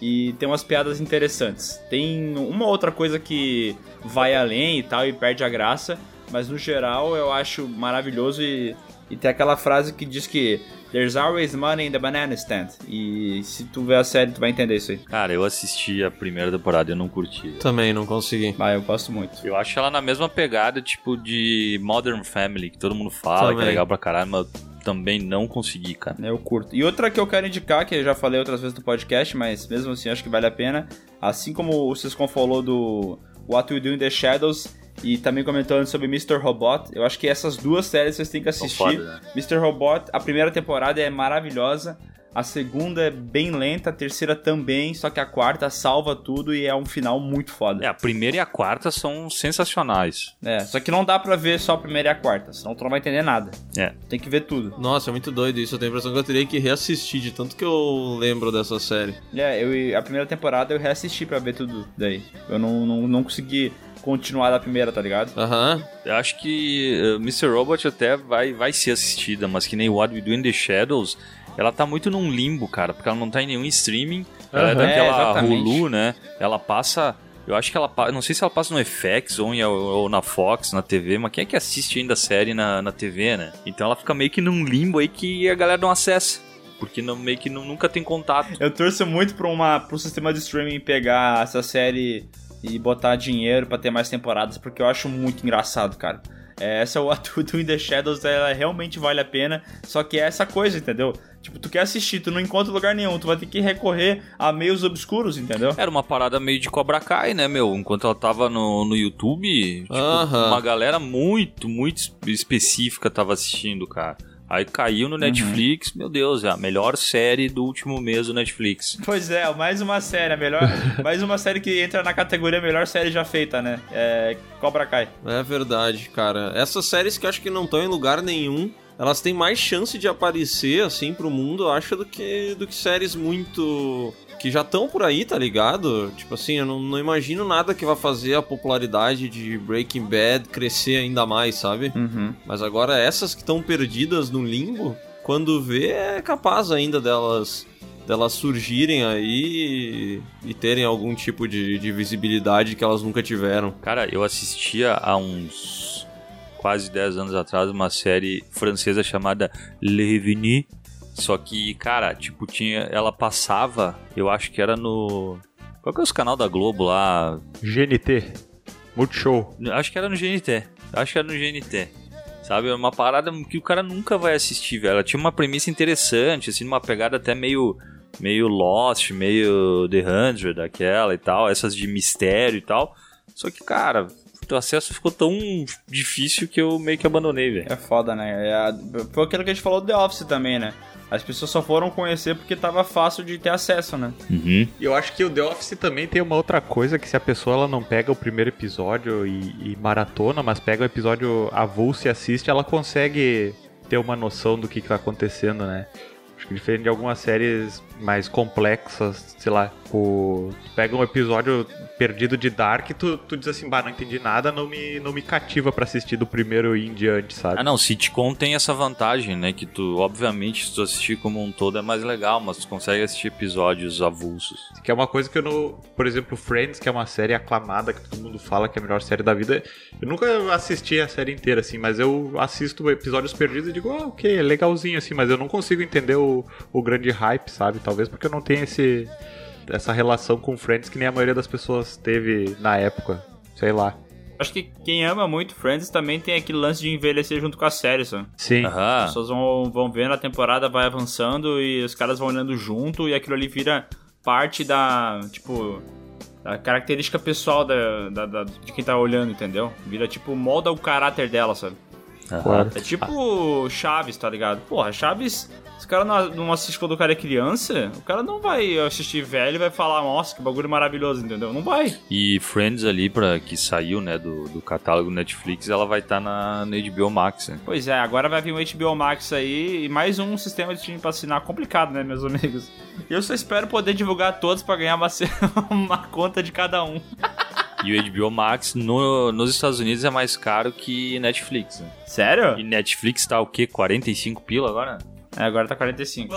E tem umas piadas interessantes. Tem uma outra coisa que vai além e tal e perde a graça. Mas no geral eu acho maravilhoso e, e tem aquela frase que diz que There's always money in the banana stand. E se tu ver a série, tu vai entender isso aí. Cara, eu assisti a primeira temporada e eu não curti. Também não consegui. Mas eu gosto muito. Eu acho ela na mesma pegada, tipo, de Modern Family, que todo mundo fala, que Também. é legal pra caralho, mas também não consegui, cara. Eu curto. E outra que eu quero indicar, que eu já falei outras vezes no podcast, mas mesmo assim acho que vale a pena. Assim como o Ciscom falou do What We Do in the Shadows e também comentando sobre Mr. Robot, eu acho que essas duas séries vocês têm que assistir. foda, né? Mr. Robot, a primeira temporada é maravilhosa. A segunda é bem lenta, a terceira também, só que a quarta salva tudo e é um final muito foda. É, a primeira e a quarta são sensacionais. É, só que não dá pra ver só a primeira e a quarta, senão tu não vai entender nada. É. Tem que ver tudo. Nossa, é muito doido isso. Eu tenho a impressão que eu teria que reassistir de tanto que eu lembro dessa série. É, eu, a primeira temporada eu reassisti pra ver tudo daí. Eu não, não, não consegui continuar da primeira, tá ligado? Aham. Eu acho que uh, Mr. Robot até vai, vai ser assistida, mas que nem What We Do in the Shadows, ela tá muito num limbo, cara, porque ela não tá em nenhum streaming. Ela Aham. é daquela É. Hulu, né? Ela passa. Eu acho que ela Não sei se ela passa no FX ou, em- ou na Fox, na TV, mas quem é que assiste ainda a série na, na TV, né? Então ela fica meio que num limbo aí que a galera não acessa. Porque não, meio que não- nunca tem contato. Eu torço muito pra uma, pro sistema de streaming pegar essa série e botar dinheiro pra ter mais temporadas, porque eu acho muito engraçado, cara. É, essa What We Do in the Shadows, ela realmente vale a pena, só que é essa coisa, entendeu? Tipo, tu quer assistir, tu não encontra lugar nenhum, tu vai ter que recorrer a meios obscuros, entendeu? Era uma parada meio de Cobra Kai, né, meu? Enquanto ela tava no, no YouTube, tipo, Aham. uma galera muito, muito es- específica tava assistindo, cara. Aí caiu no Netflix, meu Deus, é a melhor série do último mês do Netflix. Pois é, mais uma série, a melhor, mais uma série que entra na categoria melhor série já feita, né? É Cobra Kai. É verdade, cara. Essas séries que eu acho que não estão em lugar nenhum, elas têm mais chance de aparecer, assim, pro mundo, eu acho, do que, do que séries muito. Que já estão por aí, tá ligado? Tipo assim, eu não, não imagino nada que vá fazer a popularidade de Breaking Bad crescer ainda mais, sabe? Uhum. Mas agora essas que estão perdidas no limbo, quando vê, é capaz ainda delas delas surgirem aí e, e terem algum tipo de, de visibilidade que elas nunca tiveram. Cara, eu assistia há uns quase 10 anos atrás uma série francesa chamada Le Revenu. Só que, cara, tipo, tinha. Ela passava, eu acho que era no. Qual que é os canal da Globo lá? GNT. Multishow. Acho que era no GNT. Acho que era no GNT. Sabe? É uma parada que o cara nunca vai assistir, velho. Ela tinha uma premissa interessante, assim, uma pegada até meio. meio Lost, meio The Hundred, aquela e tal, essas de mistério e tal. Só que, cara, o acesso ficou tão difícil que eu meio que abandonei, velho. É foda, né? É a- Foi aquilo que a gente falou do The Office também, né? As pessoas só foram conhecer porque tava fácil de ter acesso, né? Uhum. E eu acho que o The Office também tem uma outra coisa que se a pessoa ela não pega o primeiro episódio e, e maratona, mas pega o episódio avulso e assiste, ela consegue ter uma noção do que, que tá acontecendo, né? Acho que diferente de algumas séries mais complexas, sei lá, tu pega um episódio perdido de Dark e tu, tu diz assim, bah, não entendi nada, não me, não me cativa pra assistir do primeiro em diante, sabe? Ah, não, sitcom tem essa vantagem, né? Que tu, obviamente, se tu assistir como um todo é mais legal, mas tu consegue assistir episódios avulsos. Que é uma coisa que eu não. Por exemplo, Friends, que é uma série aclamada, que todo mundo fala que é a melhor série da vida. Eu nunca assisti a série inteira, assim, mas eu assisto episódios perdidos e digo, ah, ok, é legalzinho, assim, mas eu não consigo entender o, o grande hype, sabe? Talvez porque eu não tenho esse, essa relação com Friends que nem a maioria das pessoas teve na época. Sei lá. Acho que quem ama muito Friends também tem aquele lance de envelhecer junto com a série, sabe? Sim. As Aham. pessoas vão, vão vendo, a temporada vai avançando e os caras vão olhando junto e aquilo ali vira parte da, tipo, da característica pessoal da, da- da- de quem tá olhando, entendeu? Vira, tipo, molda o caráter dela, sabe? Claro. É tipo Chaves, tá ligado? Porra, Chaves. Se o cara não, não assiste quando o cara é criança, o cara não vai assistir velho e vai falar, nossa, que bagulho maravilhoso, entendeu? Não vai. E Friends ali, pra, que saiu, né, do, do catálogo Netflix, ela vai estar na, na HBO Max, né? Pois é, agora vai vir o HBO Max aí e mais um sistema de time pra assinar complicado, né, meus amigos? Eu só espero poder divulgar todos pra ganhar uma, uma conta de cada um. E o HBO Max no- nos Estados Unidos é mais caro que Netflix, né? Sério? E Netflix tá o quê? 45 pila agora? É, agora tá 45.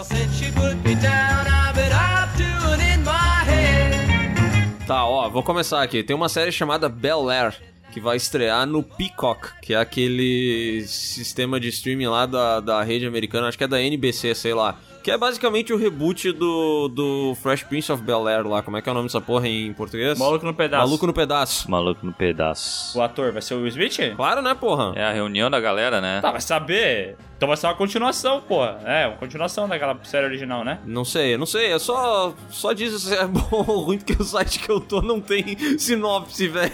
Tá, ó, vou começar aqui. Tem uma série chamada Bel Air, que vai estrear no Peacock, que é aquele sistema de streaming lá da, da rede americana, acho que é da NBC, sei lá. Que é basicamente o reboot do, do Fresh Prince of Bel Air lá. Como é que é o nome dessa porra em português? Maluco no pedaço. Maluco no pedaço. Maluco no pedaço. O ator vai ser o Will Smith? Claro, né, porra? É a reunião da galera, né? Tá, vai saber. Então vai ser uma continuação, porra. É, uma continuação daquela série original, né? Não sei, não sei. É só, só diz se é bom ou ruim, porque o site que eu tô não tem sinopse, velho.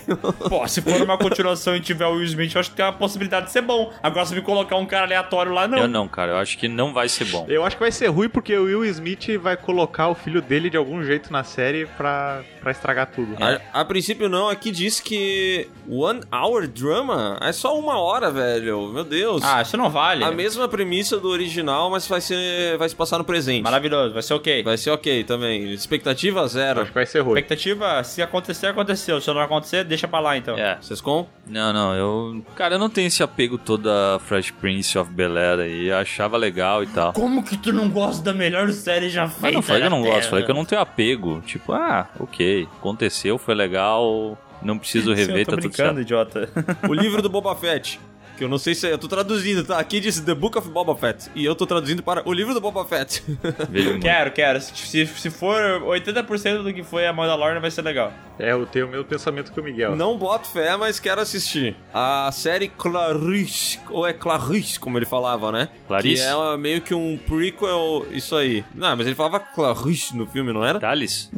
Pô, se for uma continuação e tiver o Will Smith, eu acho que tem uma possibilidade de ser bom. Agora, se me colocar um cara aleatório lá, não. Eu não, cara. Eu acho que não vai ser bom. Eu acho que vai ser ruim porque o Will Smith vai colocar o filho dele de algum jeito na série pra, pra estragar tudo. A, a princípio não, aqui diz que One Hour Drama é só uma hora, velho. Meu Deus. Ah, isso não vale. A mesma premissa do original, mas vai ser. vai se passar no presente. Maravilhoso, vai ser ok. Vai ser ok também. Expectativa zero. Acho que vai ser ruim. Expectativa, se acontecer, aconteceu. Se não acontecer, deixa pra lá então. É. Vocês com? Não, não, eu. Cara, eu não tenho esse apego todo a Fresh Prince of Bel Air aí. Eu achava legal e tal. Como que tu não gosta da melhor série já feita? Mas não falei que eu não na gosto, Terra? falei que eu não tenho apego. Tipo, ah, ok. Aconteceu, foi legal. Não preciso Sim, rever, eu tô tá tudo brincando, certo. idiota. O livro do Boba Fett. Que eu não sei se é. Eu tô traduzindo, tá? Aqui diz The Book of Boba Fett. E eu tô traduzindo para o livro do Boba Fett. Quero, quero. Se, se for 80% do que foi a Mandalorian, vai ser legal. É, eu tenho o mesmo pensamento que o Miguel. Não boto fé, mas quero assistir. A série Clarice, ou é Clarice, como ele falava, né? Clarice? Que é meio que um prequel, isso aí. Não, mas ele falava Clarice no filme, não era? Thales?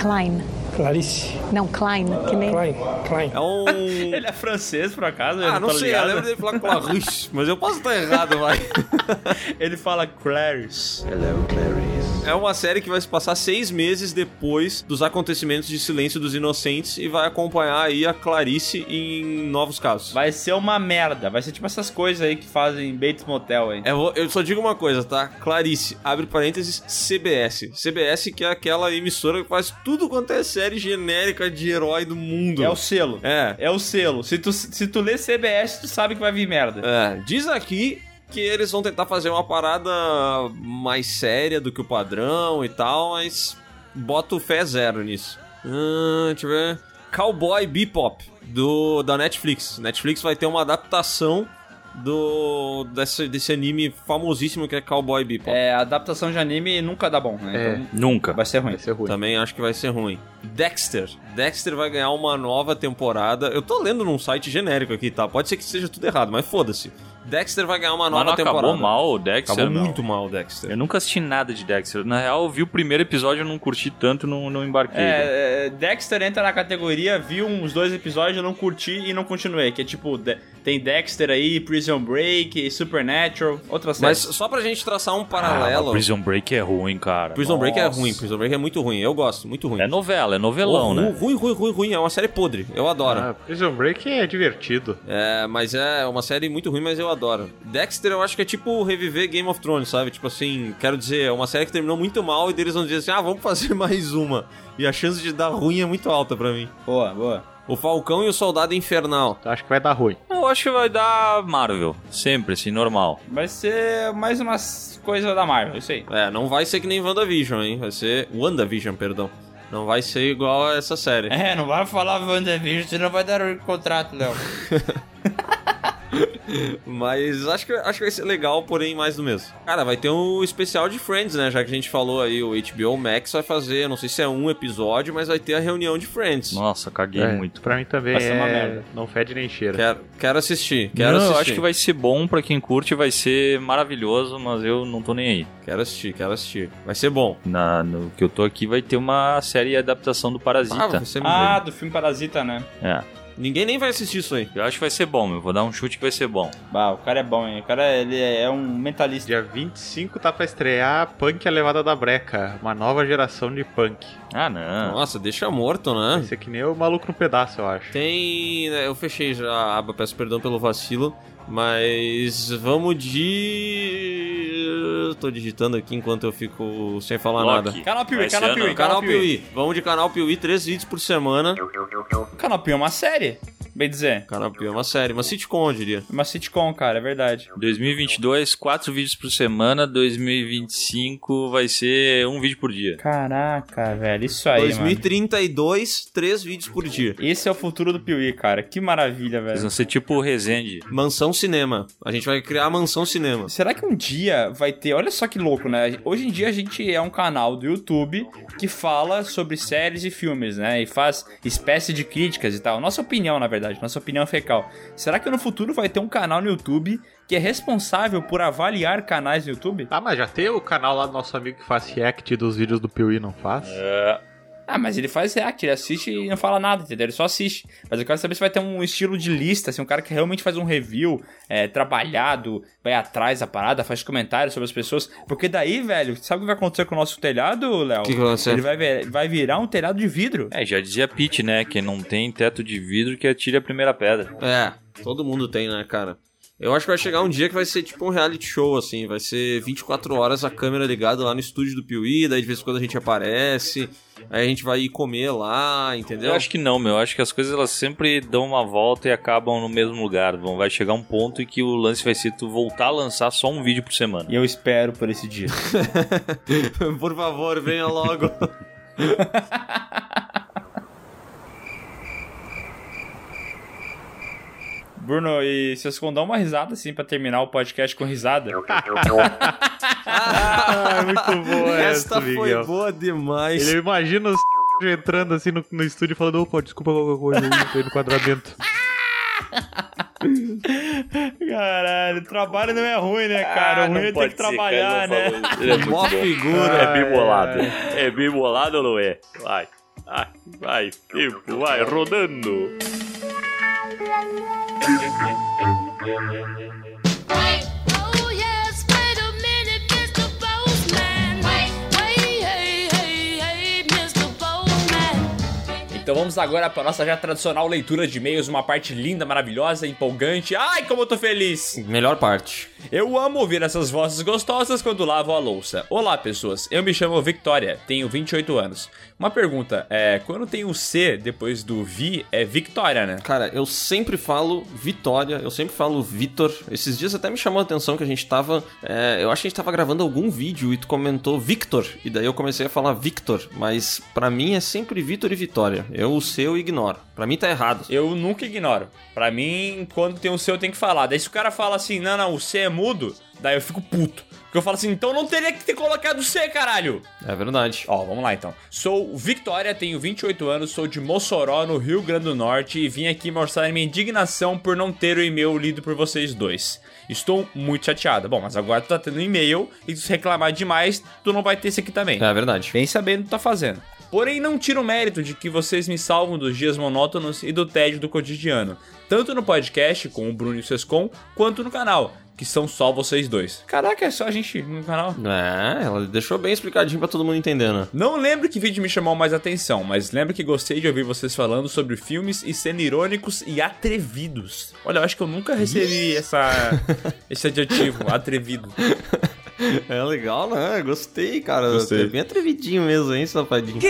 Klein. Clarice. Não, Klein, que nem. Klein. Klein. É um... Ele é francês, por acaso? Eu Ah, não tô sei, eu ligado. lembro dele falar Clarice, mas eu posso estar errado, vai. Ele fala Clarice. É uma série que vai se passar seis meses depois dos acontecimentos de Silêncio dos Inocentes e vai acompanhar aí a Clarice em novos casos. Vai ser uma merda. Vai ser tipo essas coisas aí que fazem Bates Motel aí. Eu, vou- eu só digo uma coisa, tá? Clarice, abre parênteses, CBS. CBS que é aquela emissora que faz tudo quanto é série genérica de herói do mundo. É o selo. É. É o selo. Se tu, se tu lê CBS, tu sabe que vai vir merda. É, diz aqui que eles vão tentar fazer uma parada mais séria do que o padrão e tal, mas boto fé zero nisso. Ah, deixa eu ver. Cowboy Bebop, do, da Netflix. Netflix vai ter uma adaptação do desse, desse anime famosíssimo que é Cowboy Bebop. É, adaptação de anime nunca dá bom, né? É. Então Nunca. vai ser ruim. Vai ser ruim. Também acho que vai ser ruim. Dexter. Dexter vai ganhar uma nova temporada. Eu tô lendo num site genérico aqui, tá? Pode ser que esteja tudo errado, mas foda-se. Dexter vai ganhar uma Mas nova não acabou temporada. mal o Dexter? Acabou não. muito mal o Dexter. Eu nunca assisti nada de Dexter. Na real, eu vi o primeiro episódio, eu não curti tanto, não, não embarquei. É, é, Dexter entra na categoria, vi uns dois episódios, eu não curti e não continuei. Que é tipo, de- tem Dexter aí, Prison Break, Supernatural, outras Mas séries. só pra gente traçar um Ah, paralelo. mas Prison Break é ruim, cara. Prison Break é Nossa. ruim, Prison Break é muito ruim. Eu gosto, muito ruim. É novela, é novelão, Ru- né? Ruim, ruim, ruim, ruim. É uma série podre. Eu adoro. Ah, Prison Break é divertido. É, mas é uma série muito ruim, mas eu adoro. Dexter eu acho que é tipo reviver Game of Thrones, sabe? Tipo assim, quero dizer, é uma série que terminou muito mal e deles vão dizer assim, ah, vamos fazer mais uma. E a chance de dar ruim é muito alta pra mim. Boa, boa. O Falcão e o Soldado Infernal. Então acho que vai dar ruim. Eu acho que vai dar Marvel. Sempre, assim, normal. Vai ser mais umas coisas da Marvel, isso aí. É, não vai ser que nem WandaVision, hein? Vai ser WandaVision, perdão. Não vai ser igual a essa série. É, não vai falar WandaVision, senão vai dar o contrato, Léo. Mas acho que, acho que vai ser legal, porém mais do mesmo. Cara, vai ter um especial de Friends, né? Já que a gente falou aí, o HBO Max vai fazer, não sei se é um episódio, mas vai ter a reunião de Friends. Nossa, caguei É, muito. Pra mim também Vai ser uma é... merda. Não fede nem cheira. Quero, quero assistir, quero não, assistir. eu acho que vai ser bom pra quem curte, vai ser maravilhoso, mas eu não tô nem aí. Quero assistir, quero assistir. Vai ser bom. Na, no que eu tô aqui vai ter uma série e adaptação do Parasita. Ah, Ah, do filme Parasita, né? É. Ninguém nem vai assistir isso aí. Eu acho que vai ser bom, meu. Vou dar um chute que vai ser bom. Bah, o cara é bom, hein? O cara ele é um mentalista. Dia 25 tá pra estrear Punk a Levada da Breca, uma nova geração de punk. Ah, não. Nossa, deixa morto, né? Esse aqui nem o maluco no pedaço, eu acho. Tem. né, Eu fechei já a aba, peço perdão pelo vacilo. Mas vamos de. Tô digitando aqui enquanto eu fico sem falar Loki. nada. Canal Piuí, canal. Piuí, Canal Piuí. Vamos de canal Piuí, três vídeos por semana. Canal Piuí é uma série, bem dizer. Canal Piuí é uma série, uma sitcom, eu diria. Uma sitcom, cara, é verdade. 2022, quatro vídeos por semana. 2025 vai ser um vídeo por dia. Caraca, velho, isso aí, mano. 2032, três vídeos por dia. Esse é o futuro do Piuí, cara. Que maravilha, Eles velho. vão ser tipo o Resende. Mansão Cinema. A gente vai criar a Mansão Cinema. Será que um dia vai ter. Olha só que louco, né? Hoje em dia a gente é um canal do YouTube que fala sobre séries e filmes, né? E faz espécie de críticas e tal. Nossa opinião, na verdade, nossa opinião fecal. Será que no futuro vai ter um canal no YouTube que é responsável por avaliar canais no YouTube? Ah, mas já tem o canal lá do nosso amigo que faz react dos vídeos do Piuí, não faz? Ah, mas ele faz react, ele assiste e não fala nada, entendeu? Ele só assiste. Mas eu quero saber se vai ter um estilo de lista, assim, um cara que realmente faz um review é, trabalhado, vai atrás da parada, faz comentários sobre as pessoas. Porque daí, velho, sabe o que vai acontecer com o nosso telhado, Léo? que vai acontecer? Ele vai, vir- vai virar um telhado de vidro. É, já dizia Pete, né? Quem não tem teto de vidro que atire a primeira pedra. É, todo mundo tem, né, cara? Eu acho que vai chegar um dia que vai ser tipo um reality show, assim. Vai ser 24 horas a câmera ligada lá no estúdio do Piuí, daí de vez em quando a gente aparece, aí a gente vai ir comer lá, entendeu? Eu acho que não, meu. Eu acho que as coisas elas sempre dão uma volta e acabam no mesmo lugar. Vão, vai chegar um ponto em que o lance vai ser tu voltar a lançar só um vídeo por semana. E eu espero por esse dia. Por favor, venha logo. Bruno, e se vocês dar uma risada, assim, pra terminar o podcast com risada? Ah, muito boa Esta essa, foi Miguel. boa demais. Ele imagina os entrando assim no, no estúdio e falando, opa, desculpa qualquer coisa aí no quadramento. Caralho, trabalho não é ruim, né, cara? o ruim é ter que trabalhar, né? Ele é Mó figura. É bem bolado. É bem bolado ou não é? Vai, vai, vai, tempo, vai, rodando. Oh Então vamos agora para nossa já tradicional leitura de e-mails, uma parte linda, maravilhosa, empolgante. Ai, como eu tô feliz! Melhor parte. Eu amo ouvir essas vozes gostosas quando lavo a louça. Olá, pessoas. Eu me chamo Victoria, tenho 28 anos. Uma pergunta, é, quando tem o C depois do Vi, é Victoria, né? Cara, eu sempre falo Vitória, eu sempre falo Vitor. Esses dias até me chamou a atenção que a gente tava. é, eu acho que a gente tava gravando algum vídeo e tu comentou Victor. E daí eu comecei a falar Victor. Mas pra mim é sempre Vitor e Vitória. Eu o C eu ignoro. Pra mim tá errado. Eu nunca ignoro. Pra mim, quando tem o C, eu tenho que falar. Daí se o cara fala assim, não, não, o C é mudo, daí eu fico puto. Porque eu falo assim, então não teria que ter colocado o C, caralho! É verdade. Ó, vamos lá então. Sou Victoria, tenho 28 anos, sou de Mossoró, no Rio Grande do Norte, e vim aqui mostrar minha indignação por não ter o e-mail lido por vocês dois. Estou muito chateada. Bom, mas agora tu tá tendo e-mail, e se reclamar demais, tu não vai ter esse aqui também. É verdade. Bem sabendo o que tá fazendo. Porém, não tiro o mérito de que vocês me salvam dos dias monótonos e do tédio do cotidiano, tanto no podcast com o Bruno e o Sescon, quanto no canal, que são só vocês dois. Caraca, é só a gente no canal. É, ela deixou bem explicadinho pra todo mundo entender, né? Não lembro que vídeo me chamou mais atenção, mas lembro que gostei de ouvir vocês falando sobre filmes e sendo irônicos e atrevidos. Olha, eu acho que eu nunca recebi essa, esse adjetivo, atrevido. É legal, né? Gostei, cara. Gostei. É bem atrevidinho mesmo, hein, safadinho?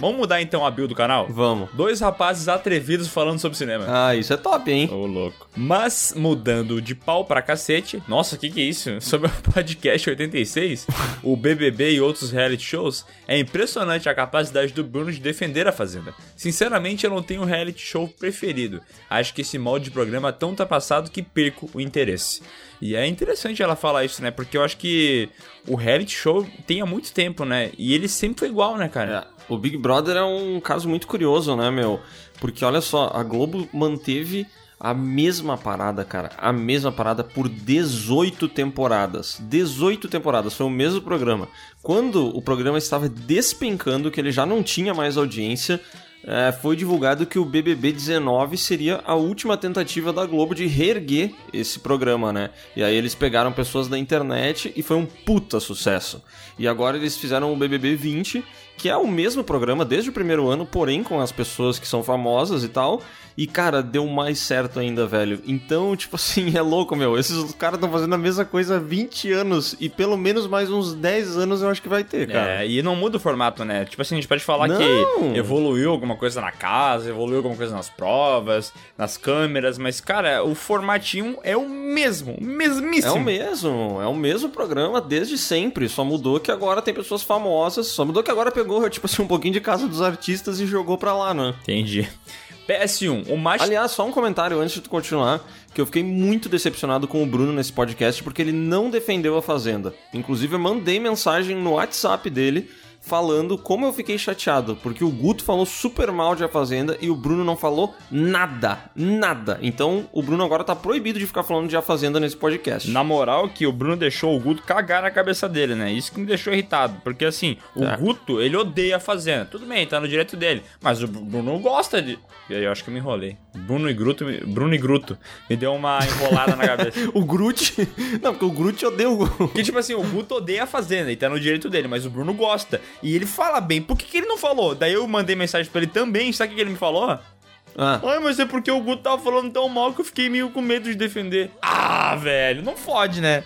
Vamos mudar então a build do canal? Vamos. Dois rapazes atrevidos falando sobre cinema. Ah, isso é top, hein? Ô, louco. Mas, mudando de pau pra cacete, nossa, o que que é isso? Sobre o podcast 86, o BBB e outros reality shows, é impressionante a capacidade do Bruno de defender a Fazenda. Sinceramente, eu não tenho um reality show preferido. Acho que esse molde de programa é tão ultrapassado que perco o interesse. E é interessante ela falar isso, né? Porque eu acho que o reality show tem há muito tempo, né? E ele sempre foi igual, né, cara? É, o Big Brother é um caso muito curioso, né, meu? Porque olha só, a Globo manteve a mesma parada, cara. A mesma parada por 18 temporadas. 18 temporadas, foi o mesmo programa. Quando o programa estava despencando, que ele já não tinha mais audiência, é, foi divulgado que o BBB 19 seria a última tentativa da Globo de reerguer esse programa, né? E aí eles pegaram pessoas da internet e foi um puta sucesso. E agora eles fizeram o BBB 20, que é o mesmo programa desde o primeiro ano, porém com as pessoas que são famosas e tal. E, cara, deu mais certo ainda, velho. Então, tipo assim, é louco, meu. Esses caras estão fazendo a mesma coisa há 20 anos. E pelo menos mais uns 10 anos eu acho que vai ter, cara. É, e não muda o formato, né? Tipo assim, a gente pode falar Não. que evoluiu alguma coisa na casa, evoluiu alguma coisa nas provas, nas câmeras, mas, cara, o formatinho é o mesmo, o É mesmíssimo. o mesmo, é o mesmo programa desde sempre. Só mudou que agora tem pessoas famosas. Só mudou que agora pegou, tipo assim, um pouquinho de casa dos artistas e jogou pra lá, né? Entendi. PS1, o mais... Aliás, só um comentário antes de tu continuar, que eu fiquei muito decepcionado com o Bruno nesse podcast porque ele não defendeu a Fazenda. Inclusive, eu mandei mensagem no WhatsApp dele falando como eu fiquei chateado, porque o Guto falou super mal de A Fazenda e o Bruno não falou nada, nada. Então, o Bruno agora tá proibido de ficar falando de A Fazenda nesse podcast. Na moral, que o Bruno deixou o Guto cagar na cabeça dele, né? Isso que me deixou irritado. Porque assim, o É. Guto, ele odeia a Fazenda. Tudo bem, tá no direito dele. Mas o Bruno gosta de. E aí eu acho que eu me enrolei. Bruno e Gruto, Bruno e Gruto. Me deu uma enrolada na cabeça. O Groot... Não, porque o Groot odeia o... Porque, tipo assim, o Guto odeia a Fazenda e tá no direito dele, mas o Bruno gosta. E ele fala bem. Por que, que ele não falou? Daí eu mandei mensagem pra ele também. Sabe o que que ele me falou? Ah, Ai, mas é porque o Guto tava falando tão mal que eu fiquei meio com medo de defender. Ah, velho, não fode, né?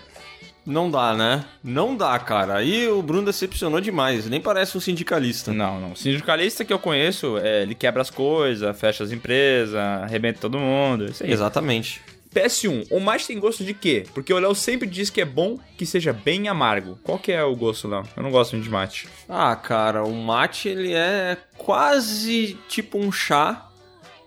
não dá, né? Não dá, cara. Aí o Bruno decepcionou demais. Nem parece um sindicalista. Não, não. O sindicalista que eu conheço, é, ele quebra as coisas, fecha as empresas, arrebenta todo mundo. Isso aí. Exatamente. PS1, o mate tem gosto de quê? Porque o Léo sempre diz que é bom que seja bem amargo. Qual que é o gosto, Léo? Eu não gosto muito de mate. Ah, cara, o mate ele é quase tipo um chá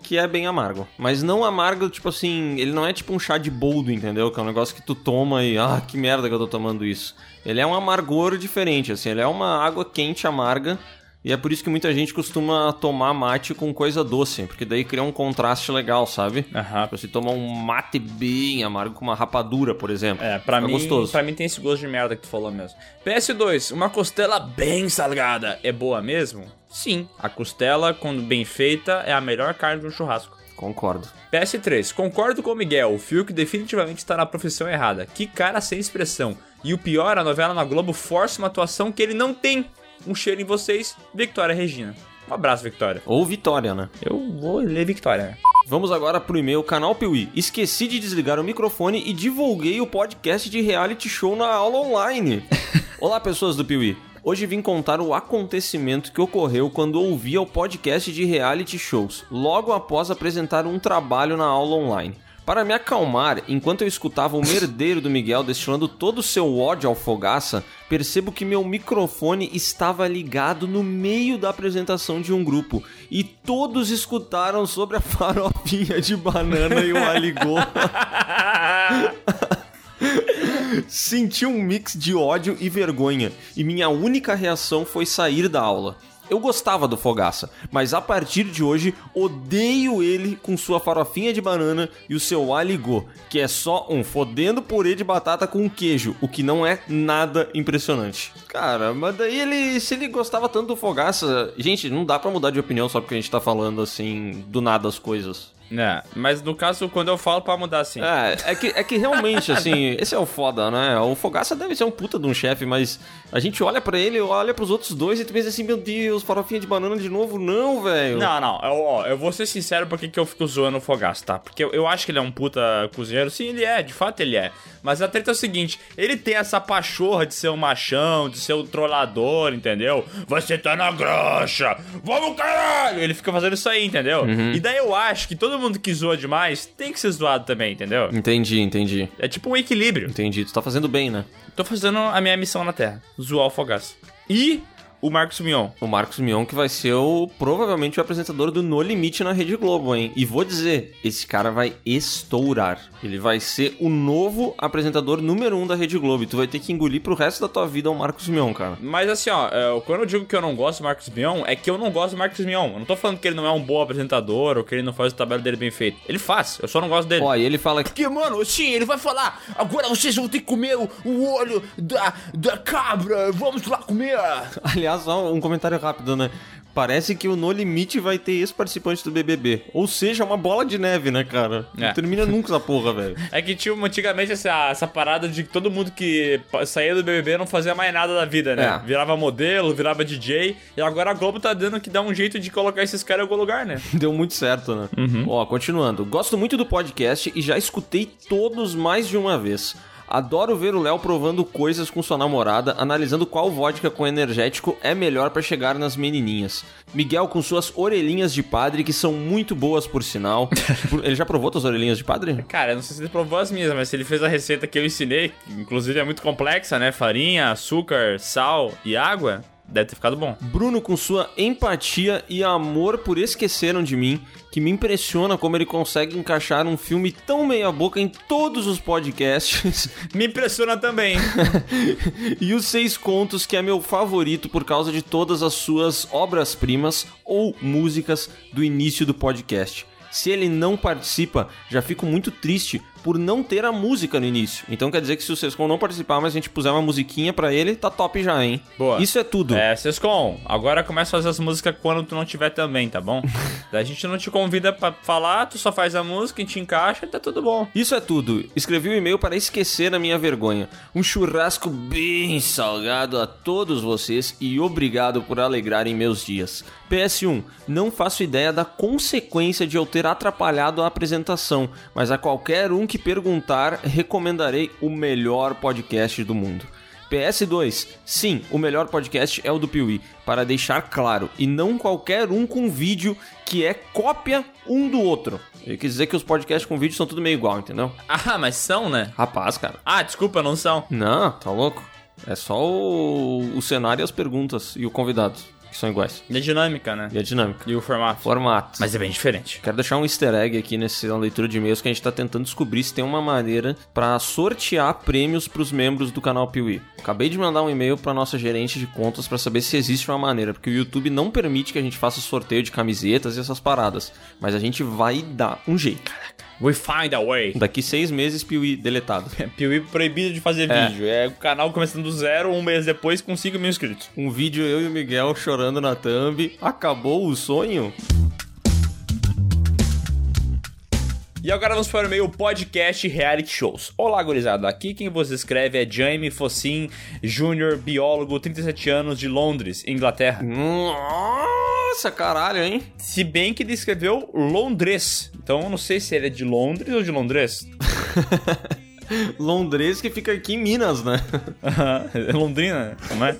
que é bem amargo. Mas não amargo, tipo assim, ele não é tipo um chá de boldo, entendeu? Que é um negócio que tu toma e, ah, que merda que eu tô tomando isso. Ele é um amargor diferente, assim, ele é uma água quente amarga. E é por isso que muita gente costuma tomar mate com coisa doce, porque daí cria um contraste legal, sabe? Aham. Tipo, Você toma um mate bem amargo com uma rapadura, por exemplo. É, pra mim, gostoso. pra mim tem esse gosto de merda que tu falou mesmo. PS2, uma costela bem salgada é boa mesmo? Sim, a costela, quando bem feita, é a melhor carne de um churrasco. Concordo. PS3, concordo com o Miguel, o Fiuk definitivamente está na profissão errada. Que cara sem expressão. E o pior, a novela na Globo força uma atuação que ele não tem. Um cheiro em vocês, Victoria Regina. Um abraço, Victoria. Ou Vitória, né? Eu vou ler Victoria. Vamos agora pro e-mail canal Piuí. Esqueci de desligar o microfone e divulguei o podcast de reality show na aula online. Olá, pessoas do Piuí. Hoje vim contar o acontecimento que ocorreu quando ouvia o podcast de reality shows, logo após apresentar um trabalho na aula online. Para me acalmar, enquanto eu escutava o merdeiro do Miguel destilando todo o seu ódio ao fogaça, percebo que meu microfone estava ligado no meio da apresentação de um grupo e todos escutaram sobre a farofinha de banana e o aligô. Senti um mix de ódio e vergonha, e minha única reação foi sair da aula. Eu gostava do Fogaça, mas a partir de hoje odeio ele com sua farofinha de banana e o seu aligô, que é só um fodendo purê de batata com queijo, o que não é nada impressionante. Cara, mas daí ele, se ele gostava tanto do Fogaça, gente, não dá pra mudar de opinião só porque a gente tá falando assim do nada as coisas. É, mas no caso, quando eu falo pra mudar assim. É, é que, é que realmente, assim, esse é o foda, né? O Fogaça deve ser um puta de um chefe, mas a gente olha pra ele, olha pros outros dois e tu pensa assim, meu Deus, farofinha de banana de novo? Não, velho. Não, não, eu, ó, eu vou ser sincero porque que eu fico zoando o Fogaça, tá? Porque eu, eu acho que ele é um puta cozinheiro. Sim, ele é, de fato ele é. Mas a treta é o seguinte: ele tem essa pachorra de ser um machão, de ser um trollador, entendeu? Você tá na graxa! Vamos, caralho! Ele fica fazendo isso aí, entendeu? E daí eu acho que todo mundo que zoa demais tem que ser zoado também, entendeu? Entendi, entendi. É tipo um equilíbrio. Entendi, tu tá fazendo bem, né? Tô fazendo a minha missão na Terra: zoar o Fogaça. E o Marcos Mion. O Marcos Mion que vai ser o provavelmente o apresentador do No Limite na Rede Globo, hein? E vou dizer, esse cara vai estourar. Ele vai ser o novo apresentador número um da Rede Globo. E tu vai ter que engolir pro resto da tua vida o Marcos Mion, cara. Mas assim, ó, é, quando eu digo que eu não gosto do Marcos Mion, é que eu não gosto do Marcos Mion. Eu não tô falando que ele não é um bom apresentador ou que ele não faz o trabalho dele bem feito. Ele faz, eu só não gosto dele. Ó, e ele fala que Porque, mano, sim, ele vai falar, agora vocês vão ter que comer o, o olho da, da cabra, vamos lá comer. Aliás, só um comentário rápido, né? Parece que o No Limite vai ter ex-participantes do BBB. Ou seja, uma bola de neve, né, cara? É. Não termina nunca essa porra, velho. É que tinha antigamente essa, essa parada de que todo mundo que saía do BBB não fazia mais nada da vida, né? É. Virava modelo, virava DJ. E agora a Globo tá dando que dá um jeito de colocar esses caras em algum lugar, né? Deu muito certo, né? Ó, continuando. Gosto muito do podcast e já escutei todos mais de uma vez. Adoro ver o Léo provando coisas com sua namorada, analisando qual vodka com energético é melhor pra chegar nas menininhas. Miguel com suas orelhinhas de padre, que são muito boas por sinal. Ele já provou tuas orelhinhas de padre? Cara, eu não sei se ele provou as minhas, mas se ele fez a receita que eu ensinei, que inclusive é muito complexa, né? Farinha, açúcar, sal e água, deve ter ficado bom. Bruno com sua empatia e amor por Esqueceram de Mim, que me impressiona como ele consegue encaixar um filme tão meia boca em todos os podcasts. Me impressiona também. e os Seis Contos, que é meu favorito por causa de todas as suas obras-primas ou músicas do início do podcast. Se ele não participa, já fico muito triste por não ter a música no início. Então quer dizer que se o Sescon não participar, mas a gente puser uma musiquinha pra ele, tá top já, hein? Boa. Isso é tudo. É, Sescom, agora começa a fazer as músicas quando tu não tiver também, tá bom? A gente não te convida pra falar, tu só faz a música, a gente encaixa e tá tudo bom. Isso é tudo. Escrevi o e-mail para esquecer a minha vergonha. Um churrasco bem salgado a todos vocês e obrigado por alegrarem meus dias. PS1. Não faço ideia da consequência de eu ter atrapalhado a apresentação, mas a qualquer um que perguntar, recomendarei o melhor podcast do mundo. PS2. Sim, o melhor podcast é o do Piuí, para deixar claro, e não qualquer um com vídeo que é cópia um do outro. Eu quis dizer que os podcasts com vídeo são tudo meio igual, entendeu? Ah, mas são, né? Rapaz, cara. Ah, desculpa, não são. Não, tá louco? É só o, o cenário e as perguntas e o convidado, que são iguais. E a dinâmica, né? E a dinâmica. E o formato. Formato. Mas é bem diferente. Quero deixar um easter egg aqui nessa leitura de e-mails que a gente tá tentando descobrir se tem uma maneira pra sortear prêmios pros membros do canal Piuí. Acabei de mandar um e-mail pra nossa gerente de contas pra saber se existe uma maneira, porque o YouTube não permite que a gente faça sorteio de camisetas e essas paradas. Mas a gente vai dar um jeito. We find a way. Daqui seis meses, Piuí deletado. Piuí proibido de fazer É. vídeo. É o canal começando do zero, um mês depois com 5 mil inscritos. Um vídeo eu e o Miguel chorando na thumb. Acabou o sonho? E agora vamos para o meio podcast reality shows. Olá, gurizada. Aqui quem vos escreve é Jaime Fossin Júnior, biólogo, 37 anos, de Londres, Inglaterra. Nossa, caralho, hein? Se bem que ele escreveu Londres. Então eu não sei se ele é de Londres ou de Londres. Londres que fica aqui em Minas, né? É Londrina, não é?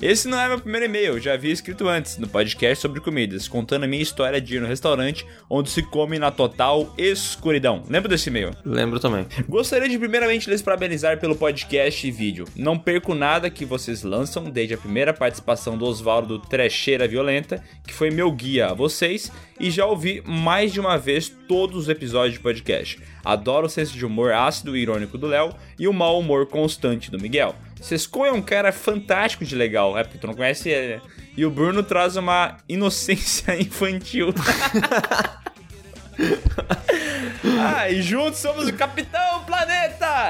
Esse não é meu primeiro e-mail, já havia escrito antes, no podcast sobre comidas, contando a minha história de ir no restaurante onde se come na total escuridão. Lembra desse e-mail? Lembro também. Gostaria de primeiramente lhes parabenizar pelo podcast e vídeo. Não perco nada que vocês lançam, desde a primeira participação do Oswaldo Trecheira Violenta, que foi meu guia a vocês, e já ouvi mais de uma vez todos os episódios de podcast. Adoro o senso de humor ácido e irônico do Léo e o mau humor constante do Miguel. Sescon é um cara fantástico de legal, é porque tu não conhece ele. né? E o Bruno traz uma inocência infantil. ah, e juntos somos o Capitão Planeta!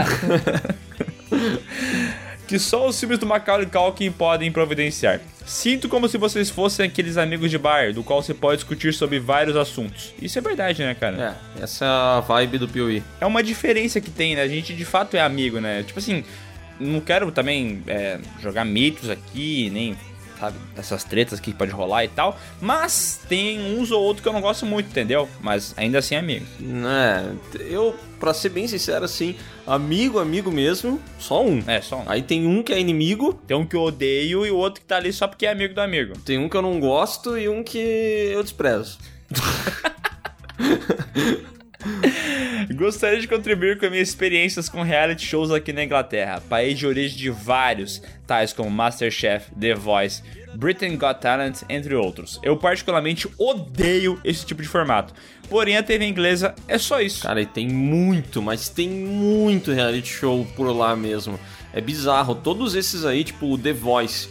que só os filmes do Macaulay Culkin podem providenciar. Sinto como se vocês fossem aqueles amigos de bar, do qual você pode discutir sobre vários assuntos. Isso é verdade, né, cara? É, essa é a vibe do Piuí. É uma diferença que tem, né? A gente de fato é amigo, né? Tipo assim, não quero também é, jogar mitos aqui, nem, sabe, essas tretas que pode rolar e tal. Mas tem uns ou outros que eu não gosto muito, entendeu? Mas ainda assim é amigo. Né, eu, pra ser bem sincero assim, amigo, amigo mesmo, só um. É, só um. Aí tem um que é inimigo, Tem um que eu odeio e o outro que tá ali só porque é amigo do amigo. tem um que eu não gosto e um que eu desprezo. Gostaria de contribuir com minhas experiências com reality shows aqui na Inglaterra, país de origem de vários, tais como Masterchef, The Voice, Britain Got Talent, entre outros. Eu particularmente odeio esse tipo de formato. Porém, a TV inglesa é só isso. Cara, e tem muito, mas tem muito reality show por lá mesmo. É bizarro. Todos esses aí, tipo o The Voice,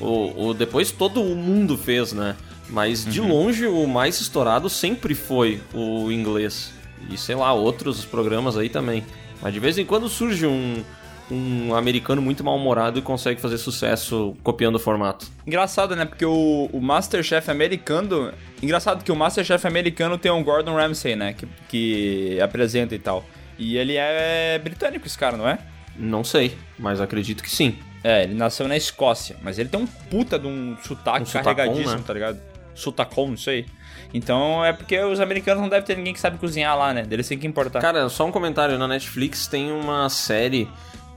o, o depois todo o mundo fez, né? Mas de longe o mais estourado sempre foi o inglês. E sei lá, outros programas aí também. Mas de vez em quando surge um, um americano muito mal-humorado e consegue fazer sucesso copiando o formato. Engraçado, né? Porque o, o Masterchef americano. Engraçado que o Masterchef americano tem um Gordon Ramsay, né? Que, que apresenta e tal. E ele é britânico, esse cara, não é? Não sei, mas acredito que sim. É, ele nasceu na Escócia, mas ele tem um puta de um sotaque Um sotacão, carregadíssimo, né? tá ligado? Sotacon, não sei. Então é porque os americanos não devem ter ninguém que sabe cozinhar lá, né? Eles têm que importar. Cara, só um comentário. Na Netflix tem uma série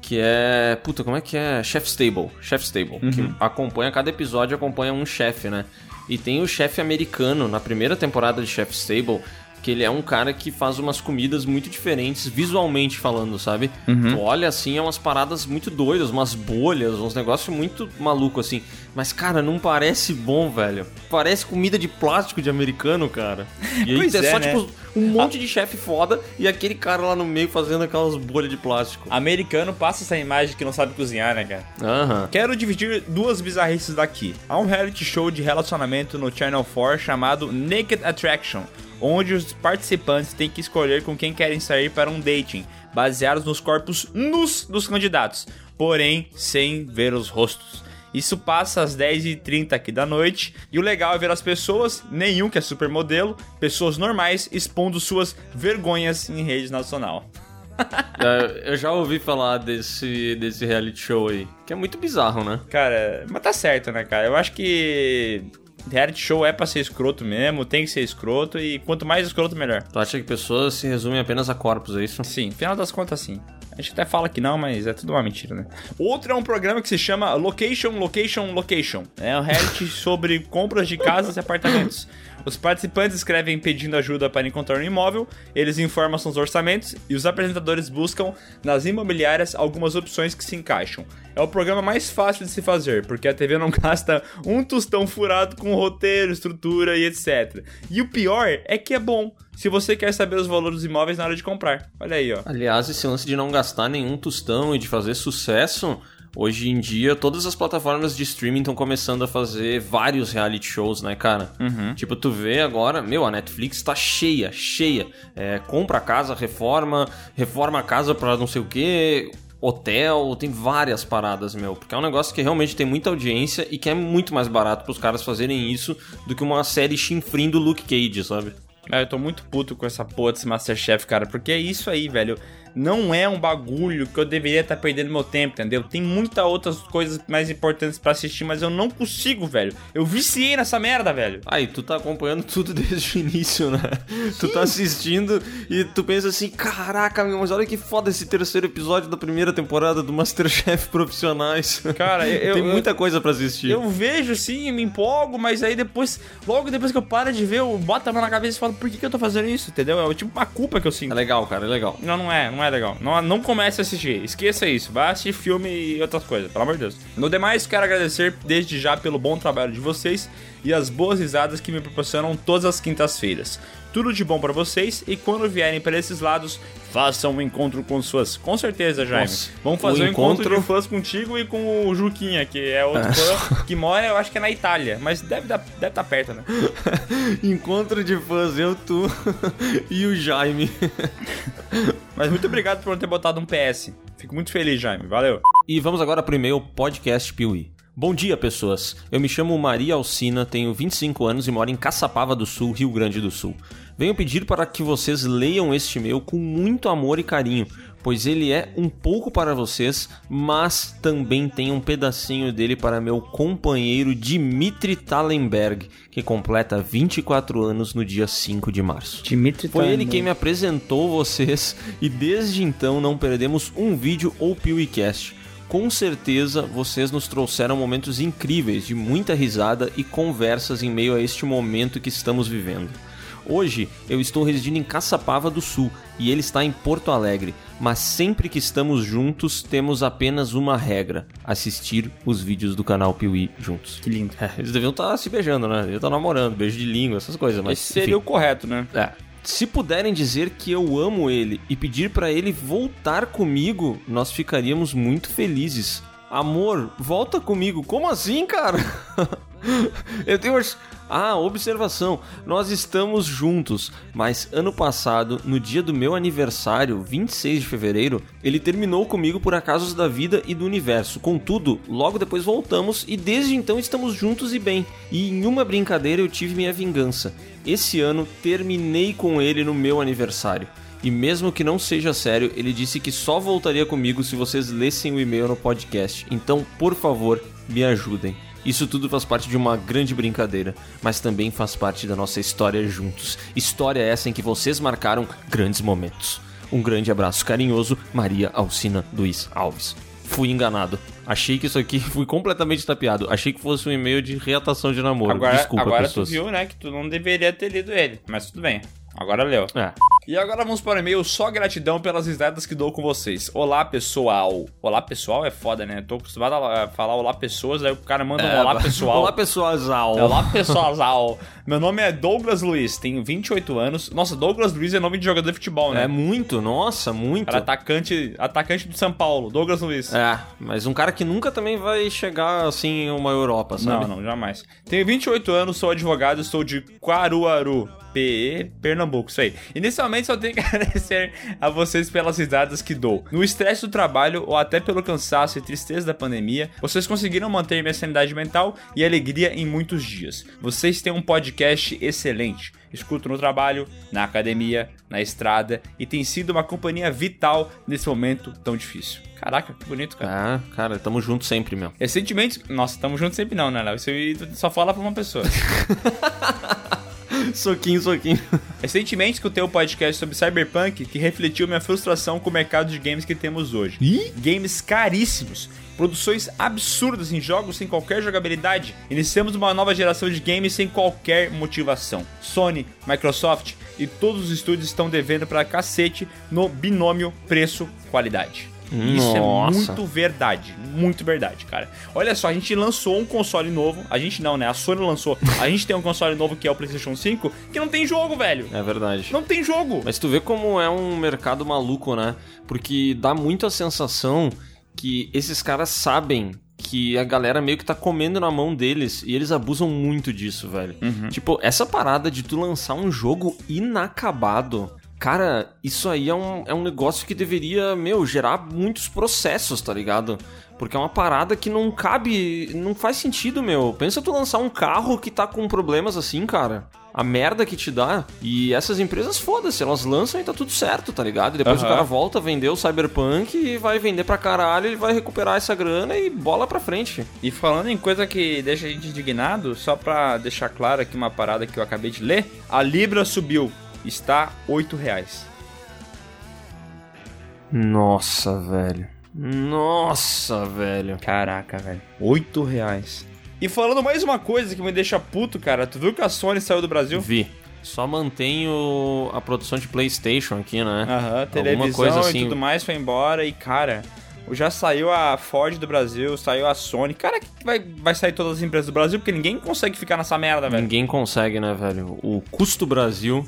que é. Puta, como é que é? Chef Stable. Chef Stable. Que acompanha, cada episódio acompanha um chefe, né? E tem o chefe americano na primeira temporada de Chef Stable. Que ele é um cara que faz umas comidas muito diferentes, visualmente falando, sabe? Tu olha assim, é umas paradas muito doidas, umas bolhas, uns negócios muito maluco assim. Mas, cara, não parece bom, velho. Parece comida de plástico de americano, cara. E aí é, é, só, né? tipo, um monte de chefe foda e aquele cara lá no meio fazendo aquelas bolhas de plástico. Americano passa essa imagem que não sabe cozinhar, né, cara? Aham. Quero dividir duas bizarrices daqui. Há um reality show de relacionamento no Channel 4 chamado Naked Attraction, onde os participantes têm que escolher com quem querem sair para um dating, baseados nos corpos nus dos candidatos, porém sem ver os rostos. Isso passa às 10h30 aqui da noite, e o legal é ver as pessoas, nenhum que é supermodelo, pessoas normais expondo suas vergonhas em rede nacional. É, Eu já ouvi falar desse, desse reality show aí, que é muito bizarro, né? Cara, mas tá certo, né, cara? Eu acho que reality show é pra ser escroto mesmo, tem que ser escroto e quanto mais escroto, melhor. Tu acha que pessoas se resumem apenas a corpos, é isso? Sim, final das contas, sim. A gente até fala que não, mas é tudo uma mentira, né? Outro é um programa que se chama Location, Location, Location. É um reality sobre compras de casas e apartamentos. Os participantes escrevem pedindo ajuda para encontrar um imóvel, eles informam seus orçamentos e os apresentadores buscam nas imobiliárias algumas opções que se encaixam. É o programa mais fácil de se fazer, porque a TV não gasta um tostão furado com roteiro, estrutura e etc. E o pior é que é bom, se você quer saber os valores dos imóveis na hora de comprar. Olha aí, ó. Aliás, esse lance de não gastar nenhum tostão e de fazer sucesso, hoje em dia todas as plataformas de streaming estão começando a fazer vários reality shows, né, cara? Tipo, tu vê agora, meu, a Netflix tá cheia, cheia. É, compra a casa, reforma, reforma a casa pra não sei o quê. Hotel, tem várias paradas, meu. Porque é um negócio que realmente tem muita audiência e que é muito mais barato pros caras fazerem isso do que uma série chinfrim do Luke Cage, sabe? É, eu tô muito puto com essa porra desse Masterchef, cara, porque é isso aí, velho. Não é um bagulho que eu deveria estar perdendo meu tempo, entendeu? Tem muitas outras coisas mais importantes pra assistir, mas eu não consigo, velho. Eu viciei nessa merda, velho. Aí, tu tá acompanhando tudo desde o início, né? Tu tá assistindo e tu pensa assim, caraca, meu, mas olha que foda esse terceiro episódio da primeira temporada do Masterchef Profissionais. Cara, eu- Tem muita coisa pra assistir. Eu vejo sim, me empolgo, mas aí depois, logo depois que eu paro de ver, eu boto a mão na cabeça e falo, por que, que eu tô fazendo isso, entendeu? É tipo uma culpa que eu É sinto. legal, cara, é legal. Não, não é, não é legal. Não, não comece a assistir. Esqueça isso. Vai assistir filme e outras coisas, pelo amor de Deus. No demais, quero agradecer desde já pelo bom trabalho de vocês e as boas risadas que me proporcionam todas as quintas-feiras. Tudo de bom pra vocês e quando vierem para esses lados, façam um encontro com suas. Com certeza, Jaime. Nossa, Vamos fazer o um encontro... encontro- de fãs contigo e com o Juquinha, que é outro fã que mora, eu acho que é na Itália, mas deve estar deve tá perto, né? Encontro de fãs, eu, tu e o Jaime. Mas muito obrigado por não ter botado um PS. Fico muito feliz, Jaime. Valeu. E vamos agora pro e-mail podcast Piuí. Bom dia, pessoas. Eu me chamo Maria Alcina, tenho 25 anos e moro em Caçapava do Sul, Rio Grande do Sul. Venho pedir para que vocês leiam este e-mail com muito amor e carinho, pois ele é um pouco para vocês, mas também tem um pedacinho dele para meu companheiro Dimitri Talenberg, que completa 24 anos no dia 5 de março. Dimitri Foi ele quem me apresentou vocês e desde então não perdemos um vídeo ou PeeWeeCast. Com certeza vocês nos trouxeram momentos incríveis de muita risada e conversas em meio a este momento que estamos vivendo. Hoje eu estou residindo em Caçapava do Sul e ele está em Porto Alegre, mas sempre que estamos juntos temos apenas uma regra: assistir os vídeos do canal Piuí juntos. Que lindo. É, eles deviam estar se beijando, né? Deviam estar namorando, beijo de língua, essas coisas. Mas, Esse seria enfim. o correto, né? É. Se puderem dizer que eu amo ele e pedir pra ele voltar comigo, nós ficaríamos muito felizes. Amor, volta comigo. Como assim, cara? Eu tenho. Ah, observação. Nós estamos juntos, mas ano passado, no dia do meu aniversário, 26 de fevereiro, ele terminou comigo por acasos da vida e do universo. Contudo, logo depois voltamos e desde então estamos juntos e bem. E em uma brincadeira eu tive minha vingança. Esse ano terminei com ele no meu aniversário. E mesmo que não seja sério, ele disse que só voltaria comigo se vocês lessem o e-mail no podcast. Então, por favor, me ajudem. Isso tudo faz parte de uma grande brincadeira, mas também faz parte da nossa história juntos. História essa em que vocês marcaram grandes momentos. Um grande abraço carinhoso, Maria Alcina Luiz Alves. Fui enganado. Achei que isso aqui fui completamente tapeado. Achei que fosse um e-mail de reatação de namoro. Agora, Desculpa, agora tu pessoas. viu, né, que tu não deveria ter lido ele, mas tudo bem. Agora leu. É. E agora vamos para o e-mail só gratidão pelas risadas que dou com vocês. Olá, pessoal. Olá, pessoal é foda, né? Tô acostumado a falar olá, pessoas, aí o cara manda um olá, pessoal. É, Olá, pessoal. Olá, pessoal. Meu nome é Douglas Luiz, tenho 28 anos. Nossa, Douglas Luiz é nome de jogador de futebol, né? É muito, nossa, muito. Cara, atacante, atacante do São Paulo, Douglas Luiz. É, mas um cara que nunca também vai chegar assim em uma Europa, sabe? Não, não, jamais. Tenho 28 anos, sou advogado, sou de Caruaru, PE, Pernambuco, isso aí. Inicialmente só tenho que agradecer a vocês pelas risadas que dou. No estresse do trabalho ou até pelo cansaço e tristeza da pandemia, vocês conseguiram manter minha sanidade mental e alegria em muitos dias. Vocês têm um podcast excelente. Escuto no trabalho, na academia, na estrada e tem sido uma companhia vital nesse momento tão difícil. Caraca, que bonito, cara. Ah, cara, tamo junto sempre, meu. Recentemente, nossa, tamo junto sempre não, né, Léo? Isso só fala pra uma pessoa. soquinho, soquinho. Recentemente escutei um podcast sobre Cyberpunk que refletiu minha frustração com o mercado de games que temos hoje. Games caríssimos, produções absurdas em jogos sem qualquer jogabilidade. Iniciamos uma nova geração de games sem qualquer motivação. Sony, Microsoft e todos os estúdios estão devendo pra cacete no binômio preço-qualidade. Isso é muito verdade, muito verdade, cara. Olha só, a gente lançou um console novo, a gente não, né? A Sony lançou. A gente tem um console novo que é o PlayStation 5, que não tem jogo, velho. É verdade. Não tem jogo. Mas tu vê como é um mercado maluco, né? Porque dá muito a sensação que esses caras sabem que a galera meio que tá comendo na mão deles e eles abusam muito disso, velho. Tipo, essa parada de tu lançar um jogo inacabado. Cara, isso aí é um, é um negócio que deveria, meu, gerar muitos processos, tá ligado? Porque é uma parada que não cabe, não faz sentido, meu. Pensa tu lançar um carro que tá com problemas assim, cara. A merda que te dá. E essas empresas, foda-se, elas lançam e tá tudo certo, tá ligado? E depois Aham. o cara volta, vendeu o Cyberpunk e vai vender pra caralho, ele vai recuperar essa grana e bola pra frente. E falando em coisa que deixa a gente indignado, só pra deixar claro aqui uma parada que eu acabei de ler, a Libra subiu, está 8 reais. Nossa, velho. Nossa, velho. Caraca, velho. 8 reais. E falando mais uma coisa que me deixa puto, cara, tu viu que a Sony saiu do Brasil? Vi. Só mantenho a produção de PlayStation aqui, né? Aham, televisão coisa e assim. tudo mais foi embora e, cara, já saiu a Ford do Brasil, saiu a Sony. Cara, que vai, vai sair todas as empresas do Brasil? Porque ninguém consegue ficar nessa merda, velho. Ninguém consegue, né, velho? O custo Brasil,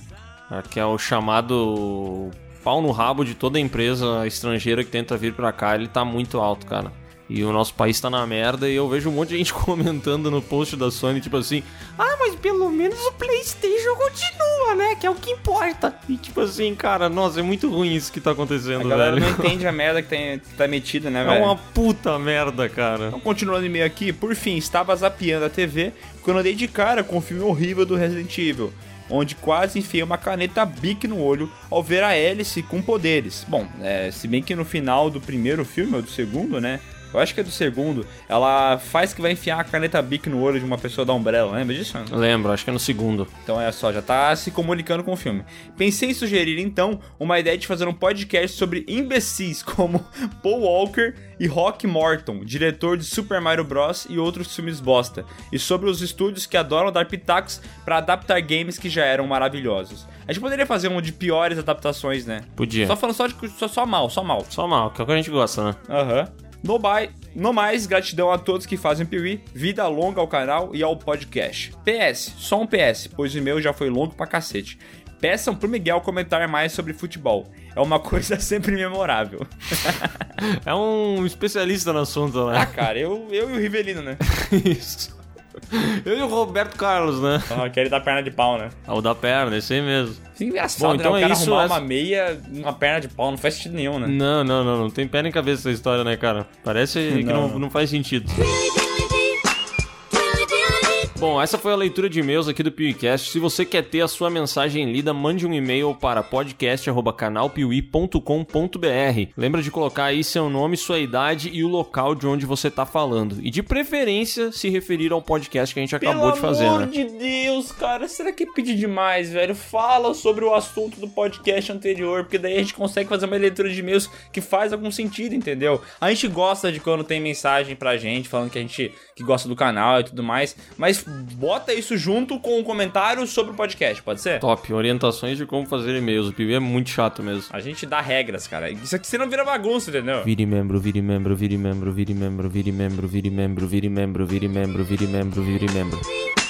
que é o chamado pau no rabo de toda empresa estrangeira que tenta vir pra cá, ele tá muito alto, cara. E o nosso país tá na merda e eu vejo um monte de gente comentando no post da Sony, tipo assim, ah, mas pelo menos o Playstation continua, né? Que é o que importa. E tipo assim, cara, nossa, é muito ruim isso que tá acontecendo, A galera velho. não entende a merda que tem, tá metida, né, É velho? uma puta merda, cara. Então, continuando e-mail aqui, por fim, estava zapeando a TV quando eu dei de cara com o filme horrível do Resident Evil, onde quase enfiei uma caneta Bic no olho ao ver a Alice com poderes. Bom, é, se bem que no final do primeiro filme, ou do segundo, né? Eu acho que é do segundo, ela faz que vai enfiar a caneta Bic no olho de uma pessoa da Umbrella, lembra disso? Lembro, acho que é no segundo. Então é só, já tá se comunicando com o filme. Pensei em sugerir então uma ideia de fazer um podcast sobre imbecis como Paul Walker e Rock Morton, diretor de Super Mario Bros. e outros filmes bosta, e sobre os estúdios que adoram dar pitacos para adaptar games que já eram maravilhosos. A gente poderia fazer um de piores adaptações, né? Podia. Só falando só, de, só, só mal, só mal. Só mal, que é o que a gente gosta, né? Aham. No, bye, no mais, gratidão a todos que fazem Piuí, vida longa ao canal e ao podcast. PS, só um PS, pois o meu já foi longo pra cacete. Peçam pro Miguel comentar mais sobre futebol. É uma coisa sempre memorável. É um especialista no assunto, Ah, né? cara, eu, eu e o Rivelino, né? Isso. Eu e o Roberto Carlos, né? Ah, Aquele da perna de pau, né? Ah, O da perna, esse aí mesmo. Isso é engraçado, Bom, né? então o é cara isso, arrumar essa- uma meia, uma perna de pau, não faz sentido nenhum, né? Não, não, não, não tem pé nem cabeça essa história, né, cara? Parece que Não, não, não. não faz sentido. Bom, essa foi a leitura de e-mails aqui do PewCast. Se você quer ter a sua mensagem lida, mande um e-mail para podcast@canalpiuí.com.br. Lembra de colocar aí seu nome, sua idade e o local de onde você tá falando. E de preferência se referir ao podcast que a gente acabou de fazer, amor né? de Deus, cara, será que é pedir demais, velho? Fala sobre o assunto do podcast anterior, porque daí a gente consegue fazer uma leitura de e-mails que faz algum sentido, entendeu? A gente gosta de quando tem mensagem pra gente falando que a gente que gosta do canal e tudo mais, mas bota isso junto com um comentário sobre o podcast, pode ser? Top, orientações de como fazer e-mails. O Piuí é muito chato mesmo. A gente dá regras, cara. Isso aqui você não vira bagunça, entendeu? Vire membro, vire membro, vire membro, vire membro, vire membro, vire membro, vire membro, vire membro, vire membro, vire membro.